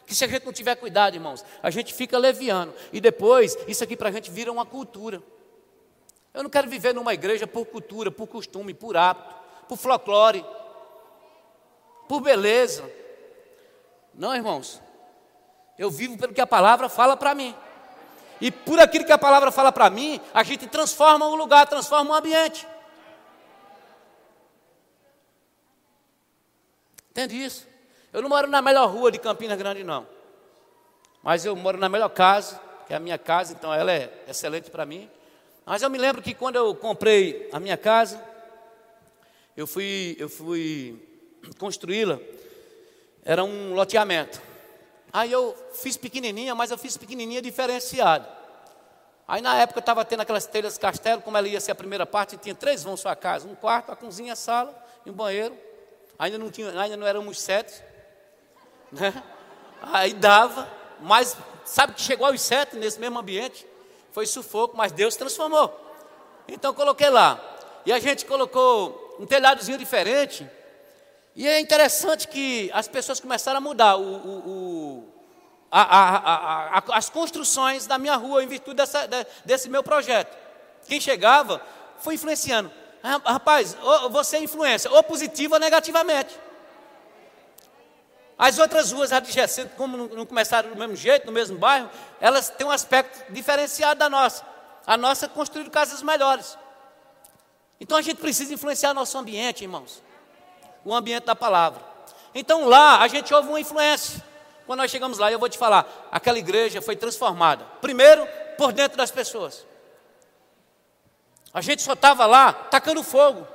Que se a gente não tiver cuidado, irmãos, a gente fica leviano. E depois, isso aqui para a gente vira uma cultura. Eu não quero viver numa igreja por cultura, por costume, por hábito, por folclore, por beleza. Não, irmãos. Eu vivo pelo que a palavra fala para mim. E por aquilo que a palavra fala para mim, a gente transforma um lugar, transforma um ambiente. Entende isso? Eu não moro na melhor rua de Campina Grande, não. Mas eu moro na melhor casa, que é a minha casa, então ela é excelente para mim. Mas eu me lembro que quando eu comprei a minha casa, eu fui, eu fui construí-la, era um loteamento. Aí eu fiz pequenininha, mas eu fiz pequenininha diferenciada. Aí na época estava tendo aquelas telhas castelo, como ela ia ser a primeira parte, tinha três vãos sua casa, um quarto, a cozinha, a sala e um banheiro. Ainda não tinha, ainda não éramos sete, né? Aí dava, mas sabe que chegou aos sete nesse mesmo ambiente? Foi sufoco, mas Deus transformou. Então coloquei lá. E a gente colocou um telhadozinho diferente. E é interessante que as pessoas começaram a mudar o, o, o a, a, a, as construções da minha rua em virtude dessa, desse meu projeto. Quem chegava foi influenciando. Ah, rapaz, você é influência, ou positiva ou negativamente. As outras ruas adjacentes, como não começaram do mesmo jeito, no mesmo bairro, elas têm um aspecto diferenciado da nossa. A nossa é construir casas melhores. Então a gente precisa influenciar nosso ambiente, irmãos. O ambiente da palavra. Então lá a gente ouve uma influência. Quando nós chegamos lá, eu vou te falar, aquela igreja foi transformada. Primeiro, por dentro das pessoas. A gente só estava lá tacando fogo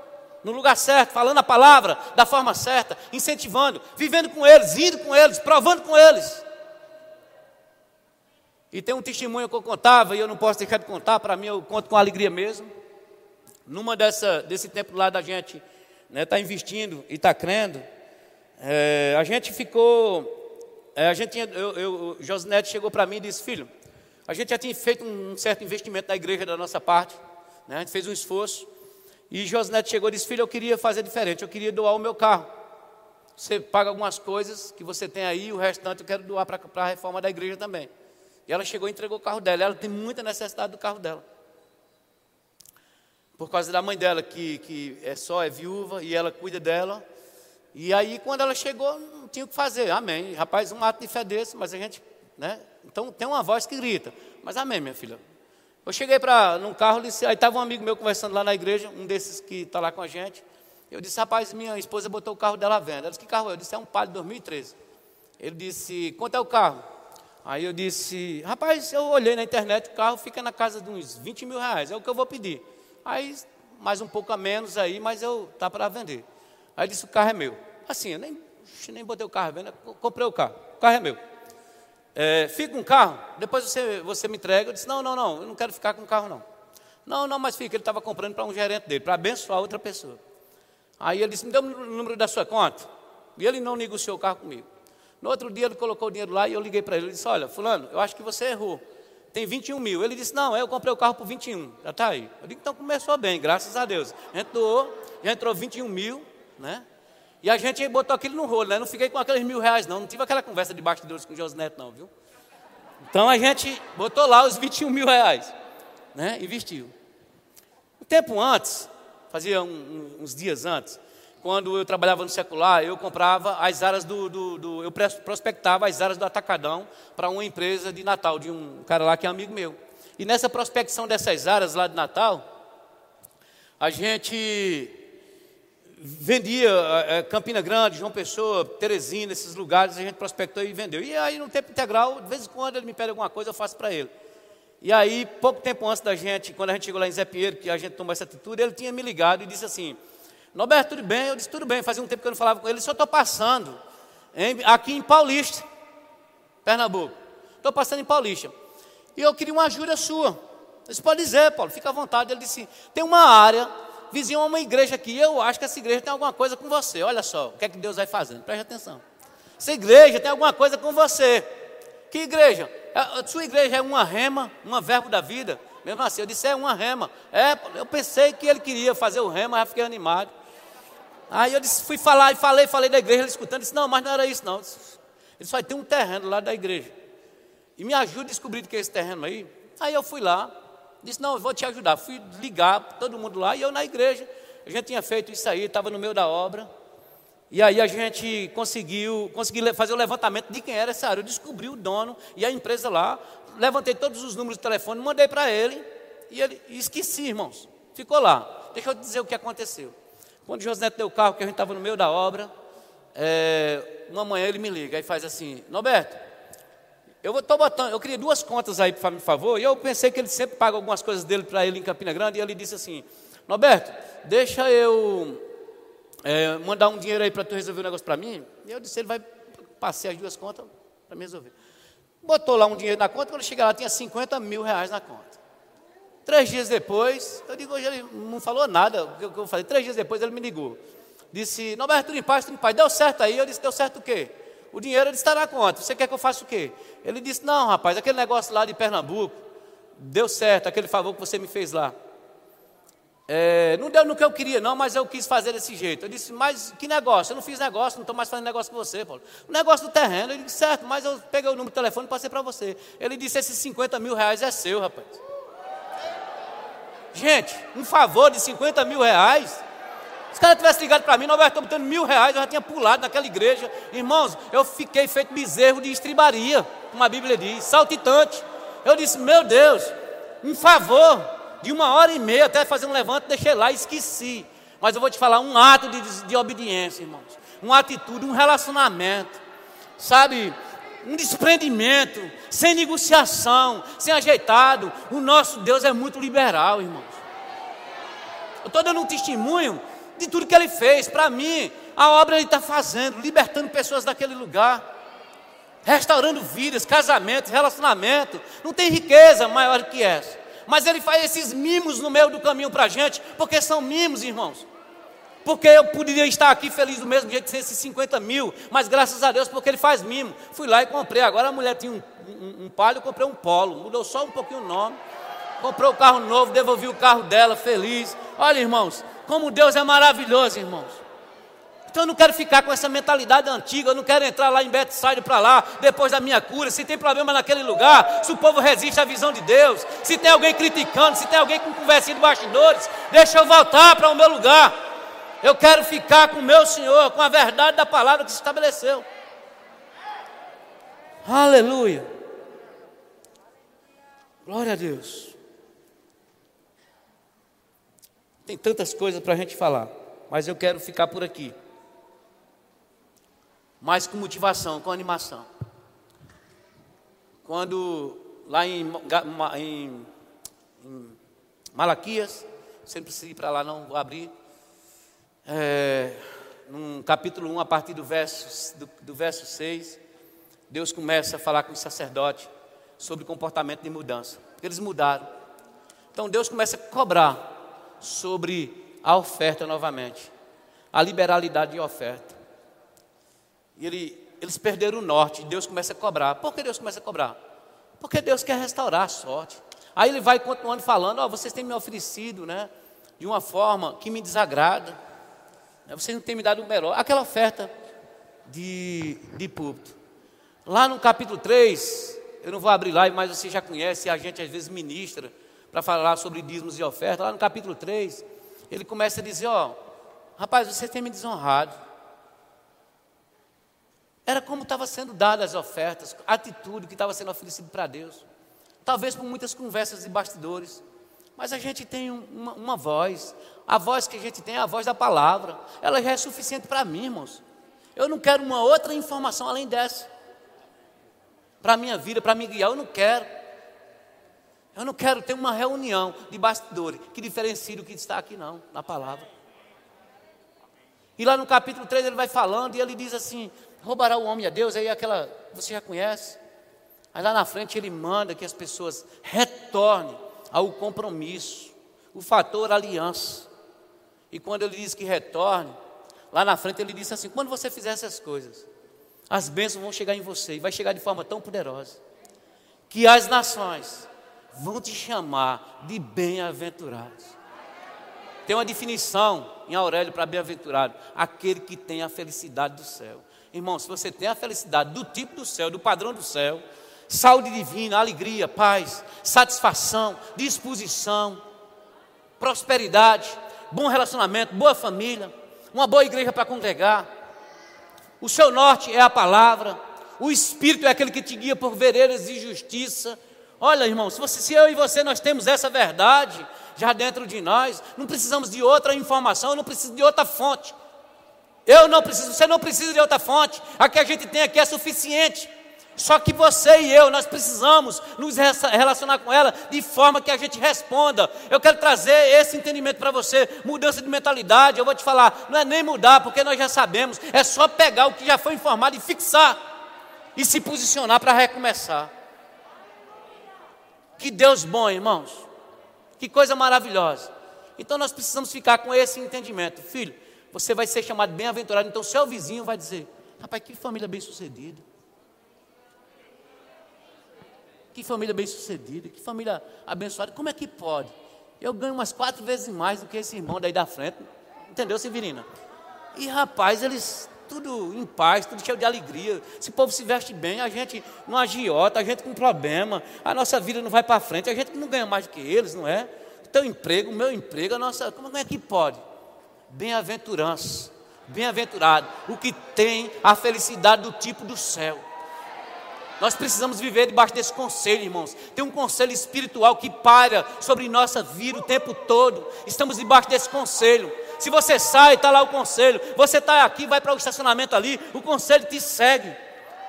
no lugar certo, falando a palavra da forma certa, incentivando, vivendo com eles, indo com eles, provando com eles. E tem um testemunho que eu contava, e eu não posso deixar de contar, para mim eu conto com alegria mesmo. Numa dessa, desse tempo lá da gente estar né, tá investindo e está crendo, é, a gente ficou. É, a gente tinha, eu, eu, Josinete chegou para mim e disse: Filho, a gente já tinha feito um certo investimento na igreja da nossa parte, né, a gente fez um esforço. E Josnete chegou e disse: Filho, eu queria fazer diferente, eu queria doar o meu carro. Você paga algumas coisas que você tem aí, o restante eu quero doar para a reforma da igreja também. E ela chegou e entregou o carro dela. Ela tem muita necessidade do carro dela. Por causa da mãe dela, que, que é só, é viúva, e ela cuida dela. E aí, quando ela chegou, não tinha o que fazer. Amém. Rapaz, um ato de fé desse, mas a gente. Né? Então, tem uma voz que grita. Mas amém, minha filha. Eu cheguei para num carro, disse, aí estava um amigo meu conversando lá na igreja, um desses que está lá com a gente. Eu disse, rapaz, minha esposa botou o carro dela à venda. Ela disse, que carro é? Eu disse, é um Palio 2013. Ele disse, quanto é o carro? Aí eu disse, rapaz, eu olhei na internet, o carro fica na casa de uns 20 mil reais, é o que eu vou pedir. Aí, mais um pouco a menos aí, mas eu tá para vender. Aí disse, o carro é meu. Assim, eu nem, nem botei o carro à venda, comprei o carro, o carro é meu é, fica um carro, depois você, você me entrega. Eu disse, não, não, não, eu não quero ficar com o carro, não. Não, não, mas fica, ele estava comprando para um gerente dele, para abençoar outra pessoa. Aí ele disse, me dê o número da sua conta. E ele não negociou o carro comigo. No outro dia ele colocou o dinheiro lá e eu liguei para ele. Ele disse, olha, fulano, eu acho que você errou. Tem 21 mil. Ele disse, não, eu comprei o carro por 21. Já está aí. Eu digo, então começou bem, graças a Deus. A gente doou, já entrou 21 mil, né? E a gente botou aquilo no rolo, né? Não fiquei com aqueles mil reais, não. Não tive aquela conversa de bastidores com o Josneto, não, viu? Então a gente botou lá os 21 mil reais, né? Investiu. Um tempo antes, fazia um, uns dias antes, quando eu trabalhava no secular, eu comprava as áreas do, do, do eu prospectava as áreas do Atacadão para uma empresa de Natal, de um cara lá que é amigo meu. E nessa prospecção dessas áreas lá de Natal, a gente vendia é, Campina Grande, João Pessoa, Teresina, esses lugares, a gente prospectou e vendeu. E aí, no tempo integral, de vez em quando ele me pede alguma coisa, eu faço para ele. E aí, pouco tempo antes da gente, quando a gente chegou lá em Zé Pinheiro, que a gente tomou essa atitude, ele tinha me ligado e disse assim: Norberto, tudo bem? Eu disse: tudo bem. Fazia um tempo que eu não falava com ele, só estou passando em, aqui em Paulista, Pernambuco. Estou passando em Paulista. E eu queria uma ajuda sua. Você pode dizer, Paulo, fica à vontade. Ele disse: tem uma área, vizinho a uma igreja aqui. Eu acho que essa igreja tem alguma coisa com você. Olha só, o que é que Deus vai fazendo. Preste atenção. Essa igreja tem alguma coisa com você. Que igreja? A sua igreja é uma rema, uma verbo da vida. Mesmo assim, eu disse, é uma rema. É, eu pensei que ele queria fazer o rema, já fiquei animado. Aí eu disse, fui falar e falei, falei da igreja, ele escutando, disse, não, mas não era isso não. Ele só tem um terreno lá da igreja. E me ajuda a descobrir o que é esse terreno aí. Aí eu fui lá, disse, não, eu vou te ajudar. Fui ligar todo mundo lá e eu na igreja. A gente tinha feito isso aí, estava no meio da obra. E aí a gente conseguiu, conseguiu fazer o levantamento de quem era essa área. Eu descobri o dono e a empresa lá levantei todos os números de telefone, mandei para ele, e ele e esqueci, irmãos. Ficou lá. Deixa eu dizer o que aconteceu. Quando o José deu o carro, que a gente estava no meio da obra, é, uma manhã ele me liga e faz assim, Norberto, eu estou botando, eu queria duas contas aí, por favor, e eu pensei que ele sempre paga algumas coisas dele para ele em Campina Grande, e ele disse assim, Norberto, deixa eu é, mandar um dinheiro aí para tu resolver o um negócio para mim. E eu disse, ele vai passar as duas contas para me resolver. Botou lá um dinheiro na conta, quando cheguei lá tinha 50 mil reais na conta. Três dias depois, eu digo, hoje ele não falou nada, o que eu falei, três dias depois ele me ligou. Disse, Norberto, tudo em paz, tudo em paz, deu certo aí? Eu disse, deu certo o quê? O dinheiro ele está na conta, você quer que eu faça o quê? Ele disse, não rapaz, aquele negócio lá de Pernambuco, deu certo, aquele favor que você me fez lá. É, não deu no que eu queria, não, mas eu quis fazer desse jeito. Eu disse, mas que negócio? Eu não fiz negócio, não estou mais fazendo negócio com você, Paulo. O negócio do terreno, ele disse, certo, mas eu peguei o número do telefone e passei para você. Ele disse, esses 50 mil reais é seu, rapaz. Gente, um favor de 50 mil reais. Se o cara tivesse ligado para mim, não estou botando mil reais, eu já tinha pulado naquela igreja. Irmãos, eu fiquei feito bezerro de estribaria, como a Bíblia diz, saltitante. Eu disse, meu Deus, um favor de uma hora e meia até fazer um levante, deixei lá e esqueci. Mas eu vou te falar um ato de, de obediência, irmãos. Uma atitude, um relacionamento. Sabe? Um desprendimento, sem negociação, sem ajeitado. O nosso Deus é muito liberal, irmãos. Eu estou dando um testemunho de tudo que ele fez. Para mim, a obra ele está fazendo, libertando pessoas daquele lugar, restaurando vidas, casamentos, relacionamento. Não tem riqueza maior que essa. Mas ele faz esses mimos no meio do caminho para a gente, porque são mimos, irmãos. Porque eu poderia estar aqui feliz do mesmo jeito sem esses 50 mil, mas graças a Deus, porque ele faz mimo. Fui lá e comprei. Agora a mulher tinha um, um, um palio, comprei um polo. Mudou só um pouquinho o nome. Comprei o um carro novo, devolvi o carro dela, feliz. Olha, irmãos, como Deus é maravilhoso, irmãos. Então eu não quero ficar com essa mentalidade antiga, eu não quero entrar lá em Bethsaida para lá, depois da minha cura, se tem problema naquele lugar, se o povo resiste à visão de Deus, se tem alguém criticando, se tem alguém com conversinha de bastidores, deixa eu voltar para o meu lugar. Eu quero ficar com o meu Senhor, com a verdade da palavra que se estabeleceu. Aleluia. Glória a Deus. Tem tantas coisas para a gente falar, mas eu quero ficar por aqui mas com motivação, com animação. Quando lá em, em, em Malaquias, sempre precisa ir para lá, não vou abrir. É, no capítulo 1, a partir do verso, do, do verso 6, Deus começa a falar com o sacerdote sobre comportamento de mudança. Eles mudaram. Então Deus começa a cobrar sobre a oferta novamente. A liberalidade de oferta. E ele, eles perderam o norte, Deus começa a cobrar. Por que Deus começa a cobrar? Porque Deus quer restaurar a sorte. Aí ele vai continuando falando: Ó, oh, vocês têm me oferecido, né? De uma forma que me desagrada. Vocês não têm me dado o melhor. Aquela oferta de, de púlpito. Lá no capítulo 3, eu não vou abrir lá, mas você já conhece, a gente às vezes ministra para falar sobre dízimos e ofertas. Lá no capítulo 3, ele começa a dizer: Ó, rapaz, vocês têm me desonrado. Era como estava sendo dadas as ofertas, a atitude que estava sendo oferecido para Deus. Talvez por muitas conversas de bastidores. Mas a gente tem uma, uma, voz. A voz que a gente tem é a voz da palavra. Ela já é suficiente para mim, irmãos. Eu não quero uma outra informação além dessa. Para a minha vida, para me guiar, eu não quero. Eu não quero ter uma reunião de bastidores que diferencie do que está aqui, não, na palavra. E lá no capítulo 3 ele vai falando e ele diz assim: roubará o homem a Deus, aí aquela, você já conhece. Mas lá na frente ele manda que as pessoas retornem ao compromisso, o fator aliança. E quando ele diz que retorne, lá na frente ele disse assim: quando você fizer essas coisas, as bênçãos vão chegar em você e vai chegar de forma tão poderosa que as nações vão te chamar de bem-aventurados. Tem uma definição em Aurélio para bem-aventurado: aquele que tem a felicidade do céu. Irmão, se você tem a felicidade do tipo do céu, do padrão do céu, saúde divina, alegria, paz, satisfação, disposição, prosperidade, bom relacionamento, boa família, uma boa igreja para congregar. O seu norte é a palavra, o Espírito é aquele que te guia por veredas de justiça. Olha, irmão, se, você, se eu e você nós temos essa verdade já dentro de nós, não precisamos de outra informação, não precisamos de outra fonte. Eu não preciso, você não precisa de outra fonte. A que a gente tem aqui é suficiente. Só que você e eu, nós precisamos nos relacionar com ela de forma que a gente responda. Eu quero trazer esse entendimento para você, mudança de mentalidade. Eu vou te falar, não é nem mudar, porque nós já sabemos, é só pegar o que já foi informado e fixar e se posicionar para recomeçar. Que Deus bom, irmãos. Que coisa maravilhosa. Então nós precisamos ficar com esse entendimento. Filho, você vai ser chamado bem-aventurado, então seu vizinho vai dizer: Rapaz, que família bem-sucedida. Que família bem-sucedida, que família abençoada. Como é que pode? Eu ganho umas quatro vezes mais do que esse irmão daí da frente. Entendeu, Severina? E rapaz, eles tudo em paz, tudo cheio de alegria. Esse povo se veste bem, a gente não agiota, a gente com problema, a nossa vida não vai para frente, a gente não ganha mais do que eles, não é? Teu emprego, o meu emprego, a nossa. Como é que pode? Bem-aventurança, bem-aventurado, o que tem a felicidade do tipo do céu. Nós precisamos viver debaixo desse conselho, irmãos. Tem um conselho espiritual que para sobre nossa vida o tempo todo. Estamos debaixo desse conselho. Se você sai, está lá o conselho. Você está aqui, vai para o estacionamento ali, o conselho te segue.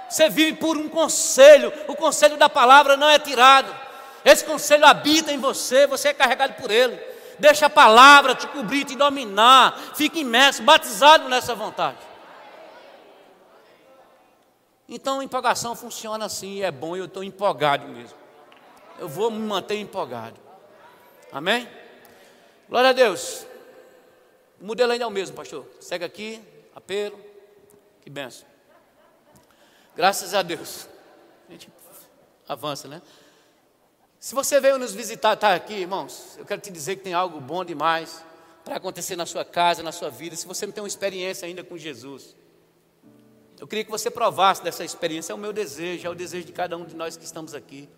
Você vive por um conselho. O conselho da palavra não é tirado. Esse conselho habita em você, você é carregado por ele. Deixa a palavra te cobrir, te dominar. Fique imerso, batizado nessa vontade. Então empolgação funciona assim, é bom, eu estou empolgado mesmo. Eu vou me manter empolgado. Amém? Glória a Deus. O modelo ainda é o mesmo, pastor. Segue aqui, apelo. Que benção. Graças a Deus. A gente avança, né? Se você veio nos visitar, está aqui, irmãos, eu quero te dizer que tem algo bom demais para acontecer na sua casa, na sua vida. Se você não tem uma experiência ainda com Jesus, eu queria que você provasse dessa experiência, é o meu desejo, é o desejo de cada um de nós que estamos aqui.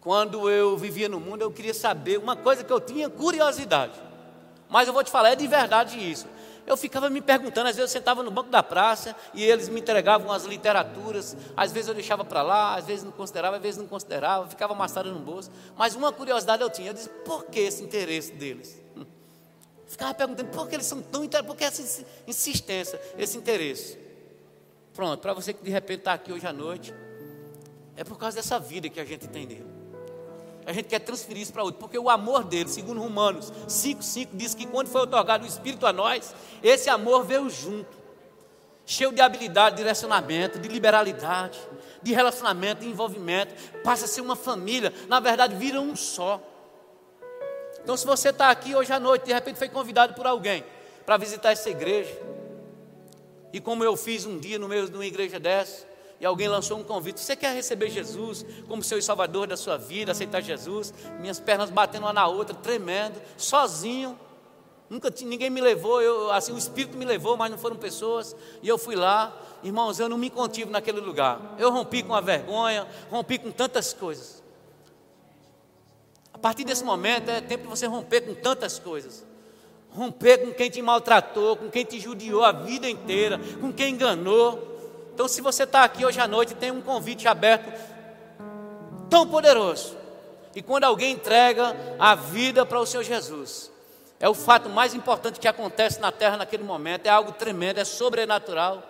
Quando eu vivia no mundo, eu queria saber uma coisa que eu tinha curiosidade. Mas eu vou te falar, é de verdade isso. Eu ficava me perguntando, às vezes eu sentava no banco da praça e eles me entregavam as literaturas, às vezes eu deixava para lá, às vezes não considerava, às vezes não considerava, ficava amassado no bolso. Mas uma curiosidade eu tinha, eu disse, por que esse interesse deles? Ficava perguntando, por que eles são tão interessados, por que essa insistência, esse interesse? Pronto, para você que de repente está aqui hoje à noite, é por causa dessa vida que a gente tem nele. A gente quer transferir isso para outro, porque o amor dele, segundo Romanos 5,5, diz que quando foi otorgado o Espírito a nós, esse amor veio junto, cheio de habilidade, de direcionamento, de liberalidade, de relacionamento, de envolvimento, passa a ser uma família, na verdade, vira um só. Então, se você está aqui hoje à noite, de repente foi convidado por alguém para visitar essa igreja, e como eu fiz um dia no meio de uma igreja dessa, e alguém lançou um convite: Você quer receber Jesus como seu salvador da sua vida, aceitar Jesus? Minhas pernas batendo uma na outra, tremendo, sozinho. Nunca ninguém me levou, eu, assim, o Espírito me levou, mas não foram pessoas. E eu fui lá, irmãos, eu não me contive naquele lugar. Eu rompi com a vergonha, rompi com tantas coisas. A partir desse momento é tempo de você romper com tantas coisas romper com quem te maltratou, com quem te judiou a vida inteira, com quem enganou. Então, se você está aqui hoje à noite, tem um convite aberto tão poderoso. E quando alguém entrega a vida para o Senhor Jesus, é o fato mais importante que acontece na terra naquele momento, é algo tremendo, é sobrenatural.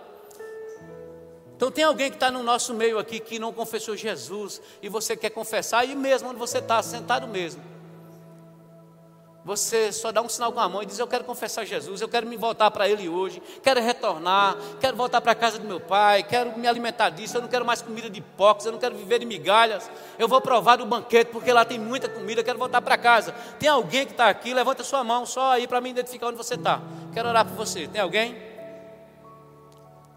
Então tem alguém que está no nosso meio aqui que não confessou Jesus e você quer confessar, aí mesmo onde você está, sentado mesmo. Você só dá um sinal com a mão e diz: Eu quero confessar Jesus, eu quero me voltar para Ele hoje, quero retornar, quero voltar para a casa do meu pai, quero me alimentar disso, eu não quero mais comida de porcos, eu não quero viver de migalhas, eu vou provar do banquete porque lá tem muita comida, eu quero voltar para casa. Tem alguém que está aqui? Levanta sua mão só aí para me identificar onde você está. Quero orar por você. Tem alguém?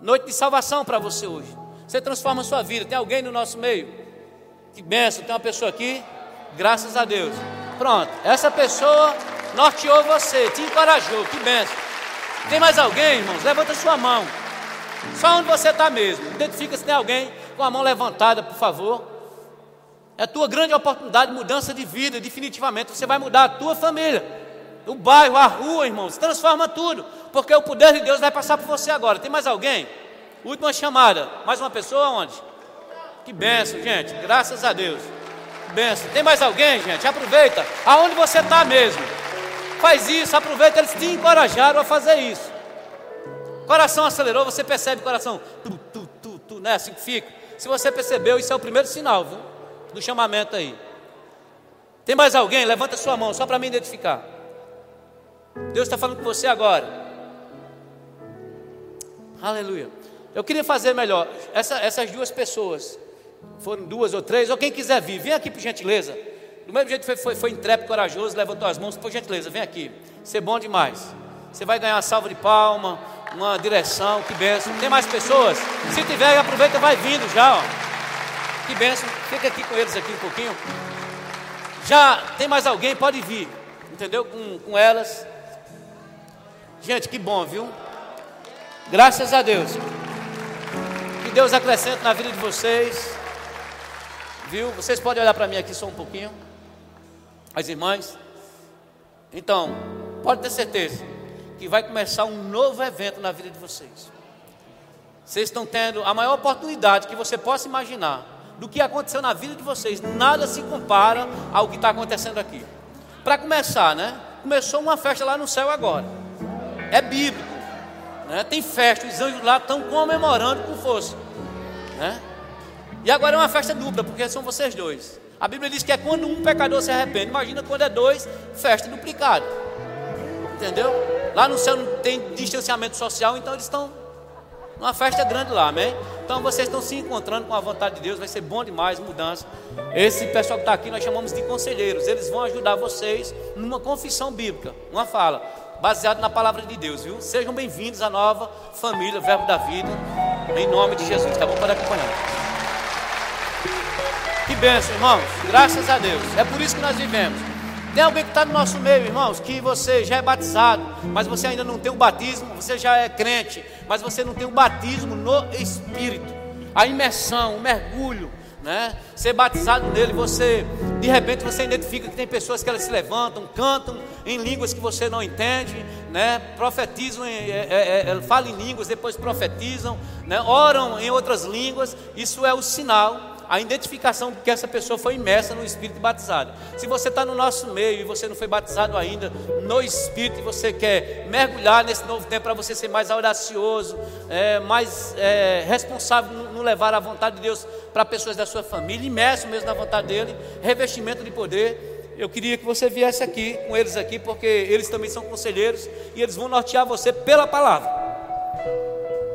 Noite de salvação para você hoje. Você transforma a sua vida. Tem alguém no nosso meio? Que benção, tem uma pessoa aqui? Graças a Deus. Pronto, essa pessoa norteou você, te encorajou, que benção. Tem mais alguém, irmãos? Levanta sua mão. Só onde você está mesmo. Identifica se tem alguém com a mão levantada, por favor. É a tua grande oportunidade de mudança de vida, definitivamente. Você vai mudar a tua família, o bairro, a rua, irmãos. Transforma tudo, porque o poder de Deus vai passar por você agora. Tem mais alguém? Última chamada. Mais uma pessoa onde? Que benção, gente. Graças a Deus. Benção. Tem mais alguém, gente? Aproveita. Aonde você está mesmo? Faz isso, aproveita. Eles te encorajaram a fazer isso. Coração acelerou, você percebe coração. Tu, tu, tu, tu, né? Assim que fica. Se você percebeu, isso é o primeiro sinal, viu? Do chamamento aí. Tem mais alguém? Levanta sua mão, só para me identificar. Deus está falando com você agora. Aleluia. Eu queria fazer melhor. Essa, essas duas pessoas foram duas ou três, ou quem quiser vir, vem aqui por gentileza. Do mesmo jeito que foi, foi, foi intrépido, corajoso, levantou as mãos, por gentileza, vem aqui. Ser bom demais. Você vai ganhar uma salva de palma, uma direção, que benção. Tem mais pessoas? Se tiver, aproveita vai vindo já, ó. Que benção. Fica aqui com eles aqui um pouquinho. Já tem mais alguém? Pode vir. Entendeu? Com, com elas. Gente, que bom, viu? Graças a Deus. Que Deus acrescente na vida de vocês. Viu? Vocês podem olhar para mim aqui só um pouquinho. As irmãs. Então, pode ter certeza que vai começar um novo evento na vida de vocês. Vocês estão tendo a maior oportunidade que você possa imaginar do que aconteceu na vida de vocês. Nada se compara ao que está acontecendo aqui. Para começar, né? Começou uma festa lá no céu agora. É bíblico. Né? Tem festa, os anjos lá estão comemorando com força. Né? E agora é uma festa dupla, porque são vocês dois. A Bíblia diz que é quando um pecador se arrepende. Imagina quando é dois, festa duplicada. Entendeu? Lá no céu não tem distanciamento social, então eles estão numa festa grande lá, amém? Então vocês estão se encontrando com a vontade de Deus, vai ser bom demais mudança. Esse pessoal que está aqui nós chamamos de conselheiros, eles vão ajudar vocês numa confissão bíblica, uma fala, baseada na palavra de Deus, viu? Sejam bem-vindos à nova família, Verbo da Vida, em nome de Jesus, tá bom? Pode acompanhar. Que benção, irmãos. Graças a Deus. É por isso que nós vivemos. Tem alguém que está no nosso meio, irmãos, que você já é batizado, mas você ainda não tem o batismo, você já é crente, mas você não tem o batismo no Espírito, a imersão, o mergulho, né? Ser batizado nele, você, de repente, você identifica que tem pessoas que elas se levantam, cantam em línguas que você não entende, né? Profetizam, é, é, é, falam em línguas, depois profetizam, né? Oram em outras línguas. Isso é o sinal a identificação de que essa pessoa foi imersa no Espírito batizado. Se você está no nosso meio e você não foi batizado ainda no Espírito e você quer mergulhar nesse novo tempo para você ser mais audacioso, é, mais é, responsável no levar a vontade de Deus para pessoas da sua família, imerso mesmo na vontade dele, revestimento de poder. Eu queria que você viesse aqui com eles aqui, porque eles também são conselheiros e eles vão nortear você pela palavra.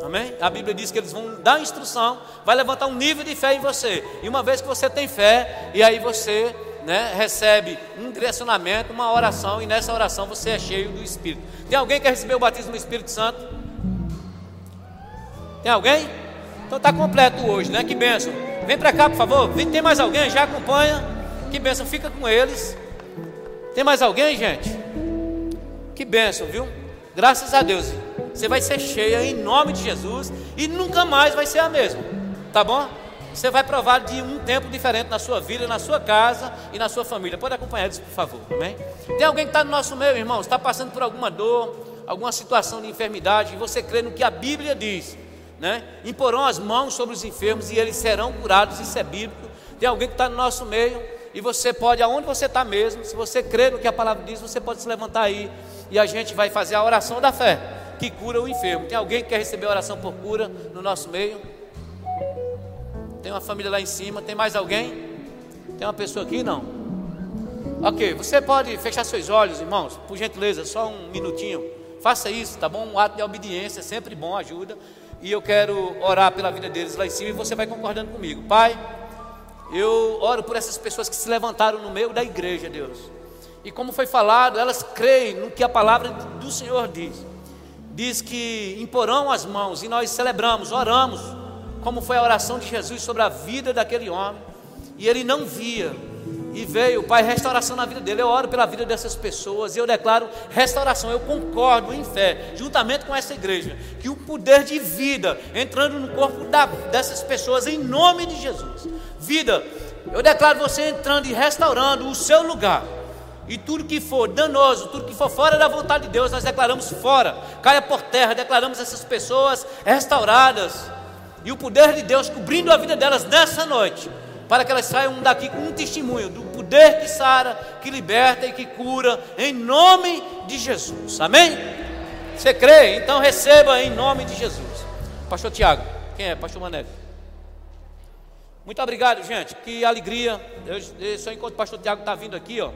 Amém? A Bíblia diz que eles vão dar instrução, vai levantar um nível de fé em você. E uma vez que você tem fé, e aí você né, recebe um direcionamento, uma oração, e nessa oração você é cheio do Espírito. Tem alguém que quer receber o batismo do Espírito Santo? Tem alguém? Então está completo hoje, né? Que bênção. Vem para cá, por favor. Tem mais alguém? Já acompanha. Que bênção, fica com eles. Tem mais alguém, gente? Que bênção, viu? Graças a Deus. Você vai ser cheia em nome de Jesus e nunca mais vai ser a mesma. Tá bom? Você vai provar de um tempo diferente na sua vida, na sua casa e na sua família. Pode acompanhar isso, por favor. Amém? Tem alguém que está no nosso meio, irmão, está passando por alguma dor, alguma situação de enfermidade, e você crê no que a Bíblia diz, né? Imporão as mãos sobre os enfermos e eles serão curados, isso é bíblico. Tem alguém que está no nosso meio e você pode, aonde você está mesmo, se você crê no que a palavra diz, você pode se levantar aí e a gente vai fazer a oração da fé que cura o enfermo. Tem alguém que quer receber oração por cura no nosso meio? Tem uma família lá em cima. Tem mais alguém? Tem uma pessoa aqui? Não. Ok, você pode fechar seus olhos, irmãos, por gentileza, só um minutinho. Faça isso, tá bom? Um ato de obediência é sempre bom, ajuda. E eu quero orar pela vida deles lá em cima e você vai concordando comigo. Pai, eu oro por essas pessoas que se levantaram no meio da igreja, Deus. E como foi falado, elas creem no que a palavra do Senhor diz. Diz que imporão as mãos e nós celebramos, oramos, como foi a oração de Jesus sobre a vida daquele homem. E ele não via, e veio, Pai, restauração na vida dele. Eu oro pela vida dessas pessoas e eu declaro restauração. Eu concordo em fé, juntamente com essa igreja, que o poder de vida entrando no corpo da, dessas pessoas, em nome de Jesus. Vida, eu declaro você entrando e restaurando o seu lugar. E tudo que for danoso, tudo que for fora da vontade de Deus, nós declaramos fora, caia por terra, declaramos essas pessoas restauradas. E o poder de Deus cobrindo a vida delas nessa noite para que elas saiam daqui com um testemunho do poder que sara, que liberta e que cura, em nome de Jesus. Amém? Você crê? Então receba em nome de Jesus. Pastor Tiago, quem é? Pastor Mané. Muito obrigado, gente. Que alegria. Eu, eu só enquanto o pastor Tiago está vindo aqui, ó.